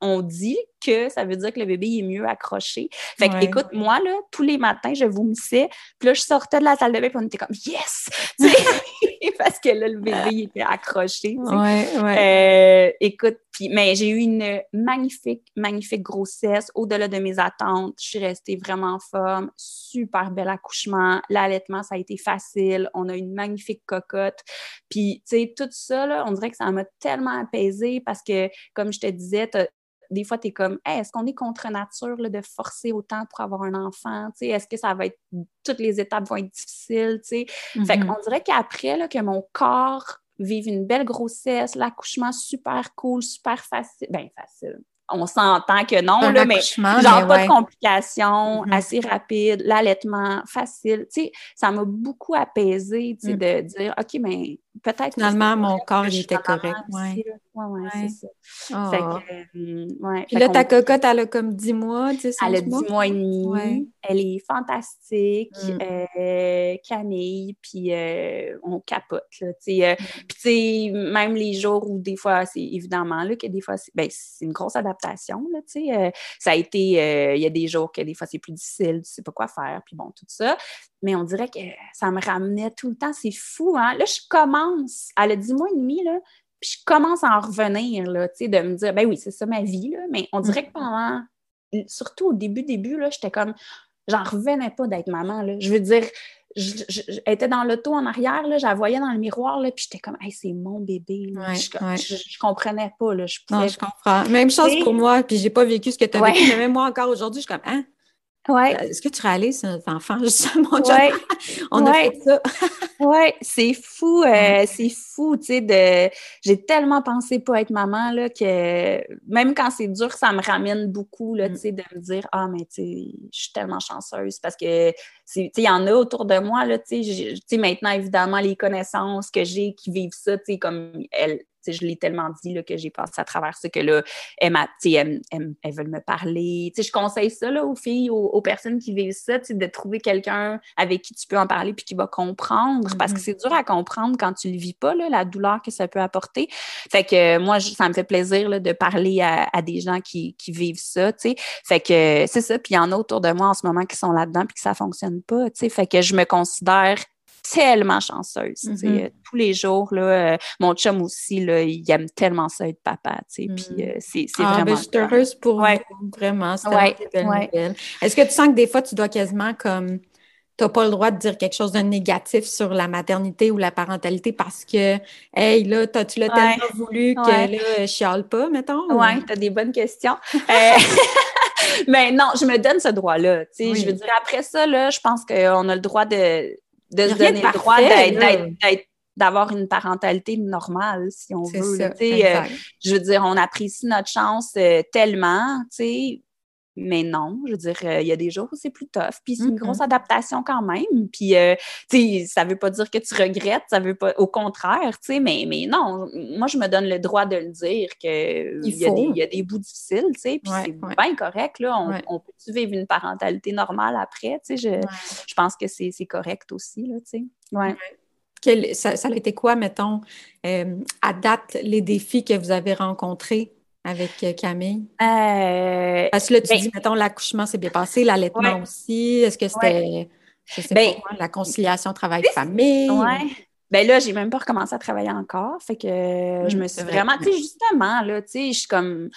Speaker 2: on dit que ça veut dire que le bébé est mieux accroché. Fait que, écoute, moi, là, tous les matins, je vomissais. Puis là, je sortais de la salle de bain, et on était comme Yes! Parce que là, le bébé était accroché.
Speaker 1: Ouais,
Speaker 2: ouais. Euh, écoute, puis, mais j'ai eu une magnifique, magnifique grossesse, au-delà de mes attentes. Je suis restée vraiment en forme, super bel accouchement. L'allaitement, ça a été facile. On a une magnifique cocotte. Puis, tu sais, tout ça, là, on dirait que ça m'a tellement apaisée parce que, comme je te disais, des fois, tu es comme, est-ce qu'on est contre nature de forcer autant pour avoir un enfant? Est-ce que ça va être, toutes les étapes vont être difficiles? Fait mm-hmm. qu'on dirait qu'après, que mon corps vive une belle grossesse, l'accouchement super cool, super facile, ben facile, on s'entend que non, là, mais genre pas de complications, mm-hmm. assez rapide, l'allaitement facile. Tu sais, ça m'a beaucoup apaisé, tu sais, mm. de dire, OK, mais peut-être.
Speaker 1: Finalement, mon corps, il était correct. Oui,
Speaker 2: ouais, ouais, c'est ça. Fait
Speaker 1: oh. que, euh, ouais. Puis là, ta cocotte, elle a comme 10 mois, tu sais,
Speaker 2: Elle a 10 mois? et demi. Elle est fantastique. Mm. Euh, Camille, puis euh, on capote, là, tu sais. Mm. Puis, tu sais, même les jours où des fois, c'est évidemment, là, que des fois, c'est ben, une grosse adaptation, là, tu sais. ça a été, il y a des jours que des fois, c'est plus difficile, tu sais pas quoi faire, puis bon, tout ça mais on dirait que ça me ramenait tout le temps. C'est fou, hein? Là, je commence, à le 10 mois et demi, là, puis je commence à en revenir, là, tu sais, de me dire, ben oui, c'est ça ma vie, là, mais on dirait que pendant, surtout au début, début, là, j'étais comme, j'en revenais pas d'être maman, là. Je veux dire, j'étais dans l'auto en arrière, là, je la voyais dans le miroir, là, puis j'étais comme, hey, c'est mon bébé. je, je, comprenais pas. Là, je
Speaker 1: Non, je comprends. Même chose pour moi, puis j'ai pas vécu ce que tu as vécu, mais même moi encore aujourd'hui, je suis comme, hein,
Speaker 2: Ouais.
Speaker 1: Euh, est-ce que tu réalises notre enfant, justement, ouais. On a fait ça.
Speaker 2: oui, c'est fou, euh, c'est fou, tu sais, de... J'ai tellement pensé pas être maman, là, que même quand c'est dur, ça me ramène beaucoup, là, mm. tu sais, de me dire, ah, mais tu sais, je suis tellement chanceuse parce que, tu sais, il y en a autour de moi, là, tu sais, maintenant, évidemment, les connaissances que j'ai qui vivent ça, tu sais, comme elle, je l'ai tellement dit là, que j'ai passé à travers ça que là, elles, elles, veulent me parler. je conseille ça là, aux filles, aux, personnes qui vivent ça, de trouver quelqu'un avec qui tu peux en parler puis qui va comprendre. Parce que mm-hmm. c'est dur à comprendre quand tu ne le vis pas, là, la douleur que ça peut apporter. Fait que moi, ça me fait plaisir là, de parler à, des gens qui, qui vivent ça. Fait que c'est ça. Puis il y en a autour de moi en ce moment qui sont là-dedans puis que ça fonctionne pas. Fait que je me considère tellement chanceuse. Mm-hmm. Euh, tous les jours, là, euh, mon chum aussi, là, il aime tellement ça être papa. Puis mm. euh, c'est ah, ben, vraiment.
Speaker 1: je suis heureuse pour vous, vraiment. C'est ouais. Est-ce que tu sens que des fois, tu dois quasiment comme. Tu n'as pas le droit de dire quelque chose de négatif sur la maternité ou la parentalité parce que, hey, là, tu l'as tellement voulu que là, je chiale pas, mettons?
Speaker 2: Oui, tu as des bonnes questions. Mais non, je me donne ce droit-là. Je veux dire, après ça, là, je pense qu'on a le droit de de se donner le droit d'avoir une parentalité normale, si on veut. Ça, euh, je veux dire, on apprécie notre chance euh, tellement, tu sais, mais non, je veux dire, euh, il y a des jours où c'est plus tough, puis c'est une grosse mm-hmm. adaptation quand même, puis, tu sais, ça veut pas dire que tu regrettes, ça veut pas, au contraire, tu sais, mais, mais non, moi, je me donne le droit de le dire qu'il y, y, a des bouts difficiles, tu sais, puis c'est bien correct, là, on, peut-tu vivre une parentalité normale après, tu sais, je, je pense que c'est correct aussi, là, tu sais, ouais.
Speaker 1: ça, ça, a été quoi, mettons, euh, à date, les défis que vous avez rencontrés? Avec euh, Camille?
Speaker 2: Euh,
Speaker 1: Parce que là, tu ben dis, mettons, l'accouchement s'est bien passé, l'allaitement aussi. Est-ce que c'était, ben, la conciliation travail-famille?
Speaker 2: Oui. Ben là, j'ai même pas recommencé à travailler encore. Fait que je me suis vraiment, tu sais, justement, là, tu sais, je suis comme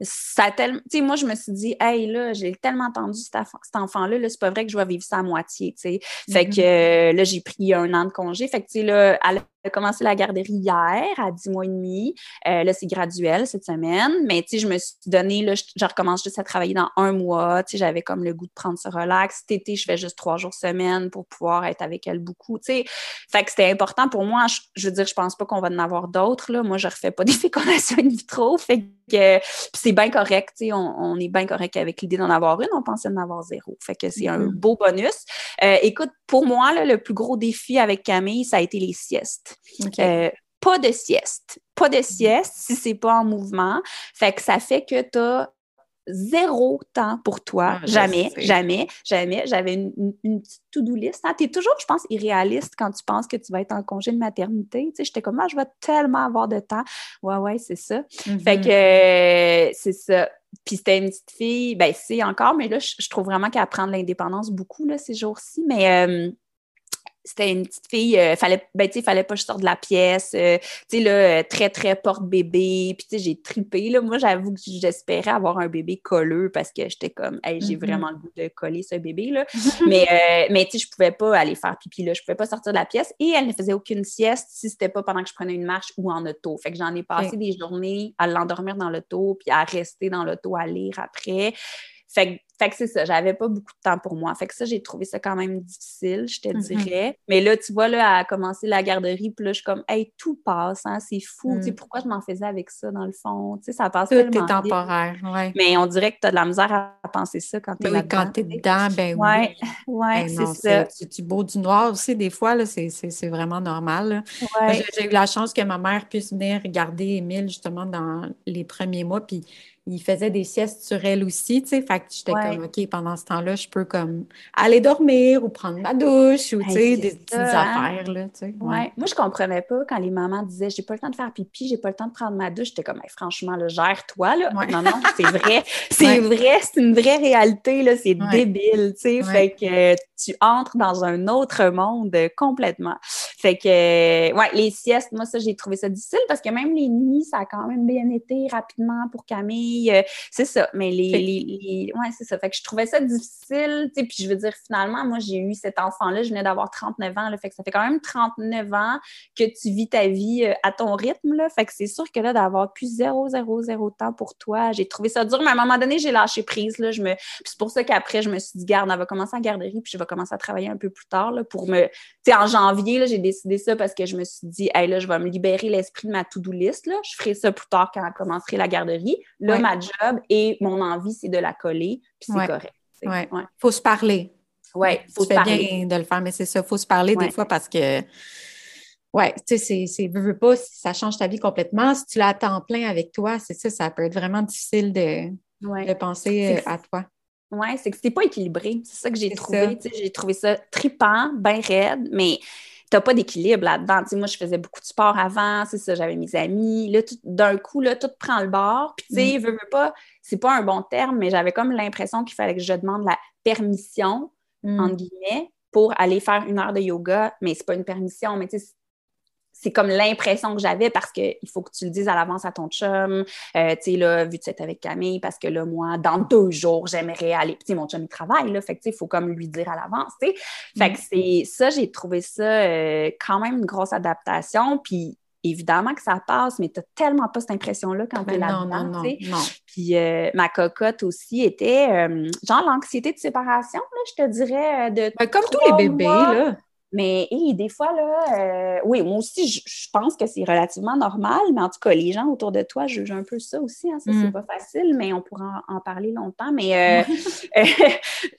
Speaker 2: ça tellement. Tu sais, moi, je me suis dit, hey, là, j'ai tellement entendu cet, enfant-là, -là, c'est pas vrai que je vais vivre ça à moitié, tu sais. Fait mm-hmm. que euh, là, j'ai pris un an de congé. Fait que, tu sais, là, a commencé la garderie hier à 10 mois et demi. Euh, là, c'est graduel cette semaine. Mais tu sais, je me suis donné, là, je, recommence juste à travailler dans un mois. Tu sais, j'avais comme le goût de prendre ce relax. Cet été, je fais juste trois jours semaine pour pouvoir être avec elle beaucoup. Tu sais, fait que c'était important pour moi. Je, veux dire, je pense pas qu'on va en avoir d'autres. Là. Moi, je refais pas des fécondations in vitro. Fait que c'est bien correct. Tu sais, on, est bien correct avec l'idée d'en avoir une. On pensait en avoir zéro. Fait que c'est un mm-hmm. beau bonus. Euh, écoute, pour moi, là, le plus gros défi avec Camille, ça a été les siestes. Euh, pas de sieste. Pas de sieste si c'est pas en mouvement. Fait que ça fait que tu as zéro temps pour toi. Ah, jamais, jamais, jamais. J'avais une, petite to-do list. Hein. Tu es toujours, je pense, irréaliste quand tu penses que tu vas être en congé de maternité. Tu sais, j'étais comme, ah, je vais tellement avoir de temps. Ouais, ouais, c'est ça. Fait mm-hmm. que euh, c'est ça. Puis c'était une petite fille, ben c'est encore, mais là, je, trouve vraiment qu'elle prend de l'indépendance beaucoup là, ces jours-ci. Mais euh, c'était une petite fille, euh, fallait, ben, tu fallait pas que je sorte de la pièce, euh, tu sais, là, très, très porte-bébé, puis tu sais, j'ai tripé, là, moi, j'avoue que j'espérais avoir un bébé colleux parce que j'étais comme, hey, j'ai mm-hmm. vraiment le goût de coller ce bébé, là, mais, euh, mais tu sais, je pouvais pas aller faire pipi, là, je pouvais pas sortir de la pièce, et elle ne faisait aucune sieste si c'était pas pendant que je prenais une marche ou en auto, fait que j'en ai passé des journées à l'endormir dans l'auto, puis à rester dans l'auto à lire après, fait que fait que c'est ça, j'avais pas beaucoup de temps pour moi. Fait que ça, j'ai trouvé ça quand même difficile, je te dirais. Mais là, tu vois, là, à commencer la garderie, puis là, je suis comme, hey, tout passe, hein, c'est fou. Tu sais,
Speaker 1: Mm.
Speaker 2: pourquoi je m'en faisais avec ça, dans le fond? Tu sais, ça passe
Speaker 1: Tout est temporaire, ouais.
Speaker 2: Mais on dirait que tu as de la misère à penser ça quand tu es
Speaker 1: Ben oui, quand t'es dedans, ben
Speaker 2: Ouais,
Speaker 1: oui.
Speaker 2: ouais,
Speaker 1: Ben
Speaker 2: c'est ça.
Speaker 1: c'est du beau du noir aussi, des fois, là, c'est vraiment normal.
Speaker 2: Ouais.
Speaker 1: J'ai eu la chance que ma mère puisse venir regarder Émile justement dans les premiers mois, puis il faisait des siestes sur elle aussi, tu sais. Fait que j'étais
Speaker 2: Ouais.
Speaker 1: comme, OK, pendant ce temps-là, je peux comme aller dormir ou prendre ma douche ou, tu sais, des
Speaker 2: ça,
Speaker 1: petites
Speaker 2: hein?
Speaker 1: affaires, là, tu sais.
Speaker 2: Ouais. Moi, je comprenais pas quand les mamans disaient j'ai pas le temps de faire pipi, j'ai pas le temps de prendre ma douche. J'étais comme Hey, franchement, là, gère-toi. Là.
Speaker 1: Ouais.
Speaker 2: Non, non, c'est vrai. C'est vrai, c'est une vraie réalité. Là. C'est débile. tu sais. Fait que tu entres dans un autre monde euh, complètement. Fait que euh, ouais, les siestes, moi, ça, j'ai trouvé ça difficile parce que même les nuits, ça a quand même bien été rapidement pour Camille. Euh, c'est ça. Mais les, les, les- Ouais, c'est ça. Fait que je trouvais ça difficile. tu sais, Puis je veux dire, finalement, moi, j'ai eu cet enfant-là, je venais d'avoir 39 ans. Là, fait que ça fait quand même 39 ans que tu vis ta vie euh, à ton rythme. Là. Fait que c'est sûr que là, d'avoir plus zéro, zéro, zéro temps pour toi, j'ai trouvé ça dur. Mais à un moment donné, j'ai lâché prise. Là, je me... C'est pour ça qu'après, je me suis dit, garde, elle va commencer en garderie, puis je vais commencer à travailler un peu plus tard là, pour me. Tu sais, en janvier, là, j'ai décidé ça parce que je me suis dit, hey, là, je vais me libérer l'esprit de ma to-do list. Là. Je ferai ça plus tard quand elle commencerait la garderie. Là,
Speaker 1: Ouais.
Speaker 2: Ma job et mon envie, c'est de la coller, puis c'est
Speaker 1: Ouais.
Speaker 2: correct. sais.
Speaker 1: Ouais.
Speaker 2: Ouais.
Speaker 1: Faut se parler.
Speaker 2: Ouais, faut se parler.
Speaker 1: bien de le faire, mais c'est ça, faut se parler des fois parce que, ouais, tu sais, c'est, veux, veux pas, ça change ta vie complètement. Si tu l'as à temps plein avec toi, c'est ça, ça peut être vraiment difficile de, de penser euh, à toi.
Speaker 2: Oui, c'est que c'est pas équilibré. C'est ça que j'ai trouvé. J'ai trouvé ça tripant, bien raide, mais t'as pas d'équilibre là-dedans. Tu sais, moi, je faisais beaucoup de sport avant, c'est ça, j'avais mes amis. Là, d'un coup, là, tout prend le bord. Puis, tu sais, veux, veux pas, c'est pas un bon terme, mais j'avais comme l'impression qu'il fallait que je demande la permission,
Speaker 1: Mm.
Speaker 2: entre guillemets, pour aller faire une heure de yoga. Mais c'est pas une permission, mais tu sais, c'est comme l'impression que j'avais parce qu'il faut que tu le dises à l'avance à ton chum. Euh, tu sais, là, vu que tu es avec Camille, parce que là, moi, dans deux jours, j'aimerais aller. Tu sais, mon chum, il travaille, là. Fait que, tu sais, il faut comme lui dire à l'avance, tu sais. Fait que c'est ça, j'ai trouvé ça euh, quand même une grosse adaptation. Puis, évidemment que ça passe, mais tu tellement pas cette impression-là quand tu es
Speaker 1: Ben non,
Speaker 2: là-dedans,
Speaker 1: non, non,
Speaker 2: tu sais.
Speaker 1: non.
Speaker 2: Puis euh, ma cocotte aussi était euh, genre l'anxiété de séparation, là, je te dirais. De
Speaker 1: Ben, comme tous les bébés,
Speaker 2: mois.
Speaker 1: là.
Speaker 2: Mais hey, des fois, là, euh, oui, moi aussi, je, je pense que c'est relativement normal, mais en tout cas, les gens autour de toi jugent un peu ça aussi. Hein, ça,
Speaker 1: Mm.
Speaker 2: c'est pas facile, mais on pourra en, en parler longtemps. Mais euh, euh,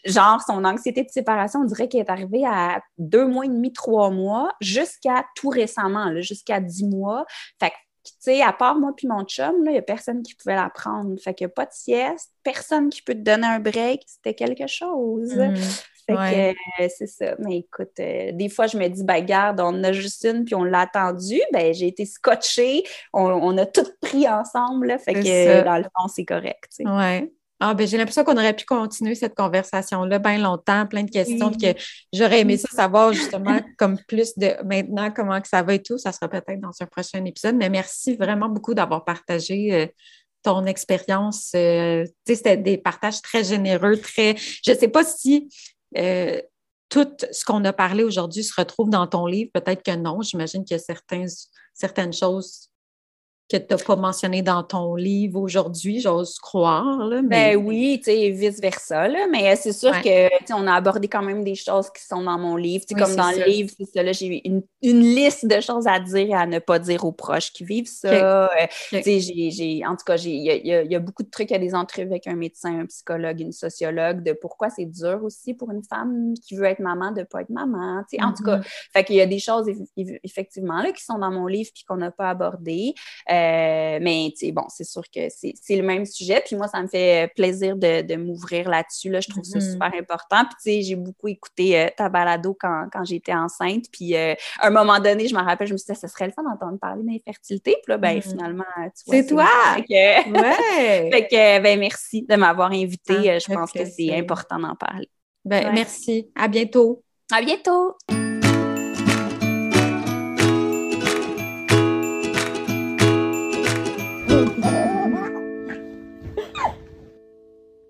Speaker 2: genre, son anxiété de séparation, on dirait qu'elle est arrivée à deux mois et demi, trois mois, jusqu'à tout récemment, là, jusqu'à dix mois. Fait que tu sais, à part moi puis mon chum, il n'y a personne qui pouvait la prendre. Fait qu'il n'y a pas de sieste, personne qui peut te donner un break. C'était quelque chose.
Speaker 1: Mm.
Speaker 2: Fait
Speaker 1: Ouais.
Speaker 2: que euh, c'est ça. Mais écoute, euh, des fois, je me dis, ben garde, on en a juste une, puis on l'a attendu. Ben, j'ai été scotchée. On, on a tout pris ensemble. là. fait que dans le fond, c'est correct. tu sais.
Speaker 1: Ouais. Ah, ben, j'ai l'impression qu'on aurait pu continuer cette conversation-là bien longtemps, plein de questions
Speaker 2: Oui.
Speaker 1: que j'aurais aimé ça savoir justement comme plus de maintenant comment que ça va et tout. Ça sera peut-être dans un prochain épisode. Mais merci vraiment beaucoup d'avoir partagé euh, ton expérience. Euh, tu sais, c'était des partages très généreux, très. Je ne sais pas si euh, tout ce qu'on a parlé aujourd'hui se retrouve dans ton livre. Peut-être que non. J'imagine qu'il y a certaines choses que tu n'as pas mentionnées dans ton livre aujourd'hui, j'ose croire. Là, mais...
Speaker 2: Ben oui, tu sais, vice-versa. Mais c'est sûr
Speaker 1: Ouais.
Speaker 2: que, on a abordé quand même des choses qui sont dans mon livre.
Speaker 1: Oui,
Speaker 2: comme dans le livre, c'est ça, là, j'ai une, une liste de choses à dire et à ne pas dire aux proches qui vivent ça. Euh, j'ai, en tout cas, il y a, il y a- il y a beaucoup de trucs, il y a des entrevues avec un médecin, un psychologue, une sociologue, de pourquoi c'est dur aussi pour une femme qui veut être maman de ne pas être maman. En tout cas,
Speaker 1: Mhm.
Speaker 2: fait qu'il y a des choses, eff- eff- effectivement, là, qui sont dans mon livre puis qu'on n'a pas abordées. Euh, mais, tu sais, bon, c'est sûr que c'est le même sujet. Puis moi, ça me fait plaisir de, de m'ouvrir là-dessus. Là. Je trouve ça
Speaker 1: Mhm.
Speaker 2: super important. Puis, tu sais, j'ai beaucoup écouté euh, ta balado quand, quand j'étais enceinte. Puis, euh, à un moment donné, je me rappelle, je me suis dit, ça serait le fun d'entendre parler d'infertilité. Puis là, ben,
Speaker 1: Mhm.
Speaker 2: finalement, tu vois.
Speaker 1: C'est toi!
Speaker 2: Fait que,
Speaker 1: Ouais!
Speaker 2: fait que, ben, merci de m'avoir invité.
Speaker 1: Ah,
Speaker 2: je pense que c'est important d'en parler.
Speaker 1: Ben,
Speaker 2: Ouais.
Speaker 1: Merci. À bientôt.
Speaker 2: À bientôt!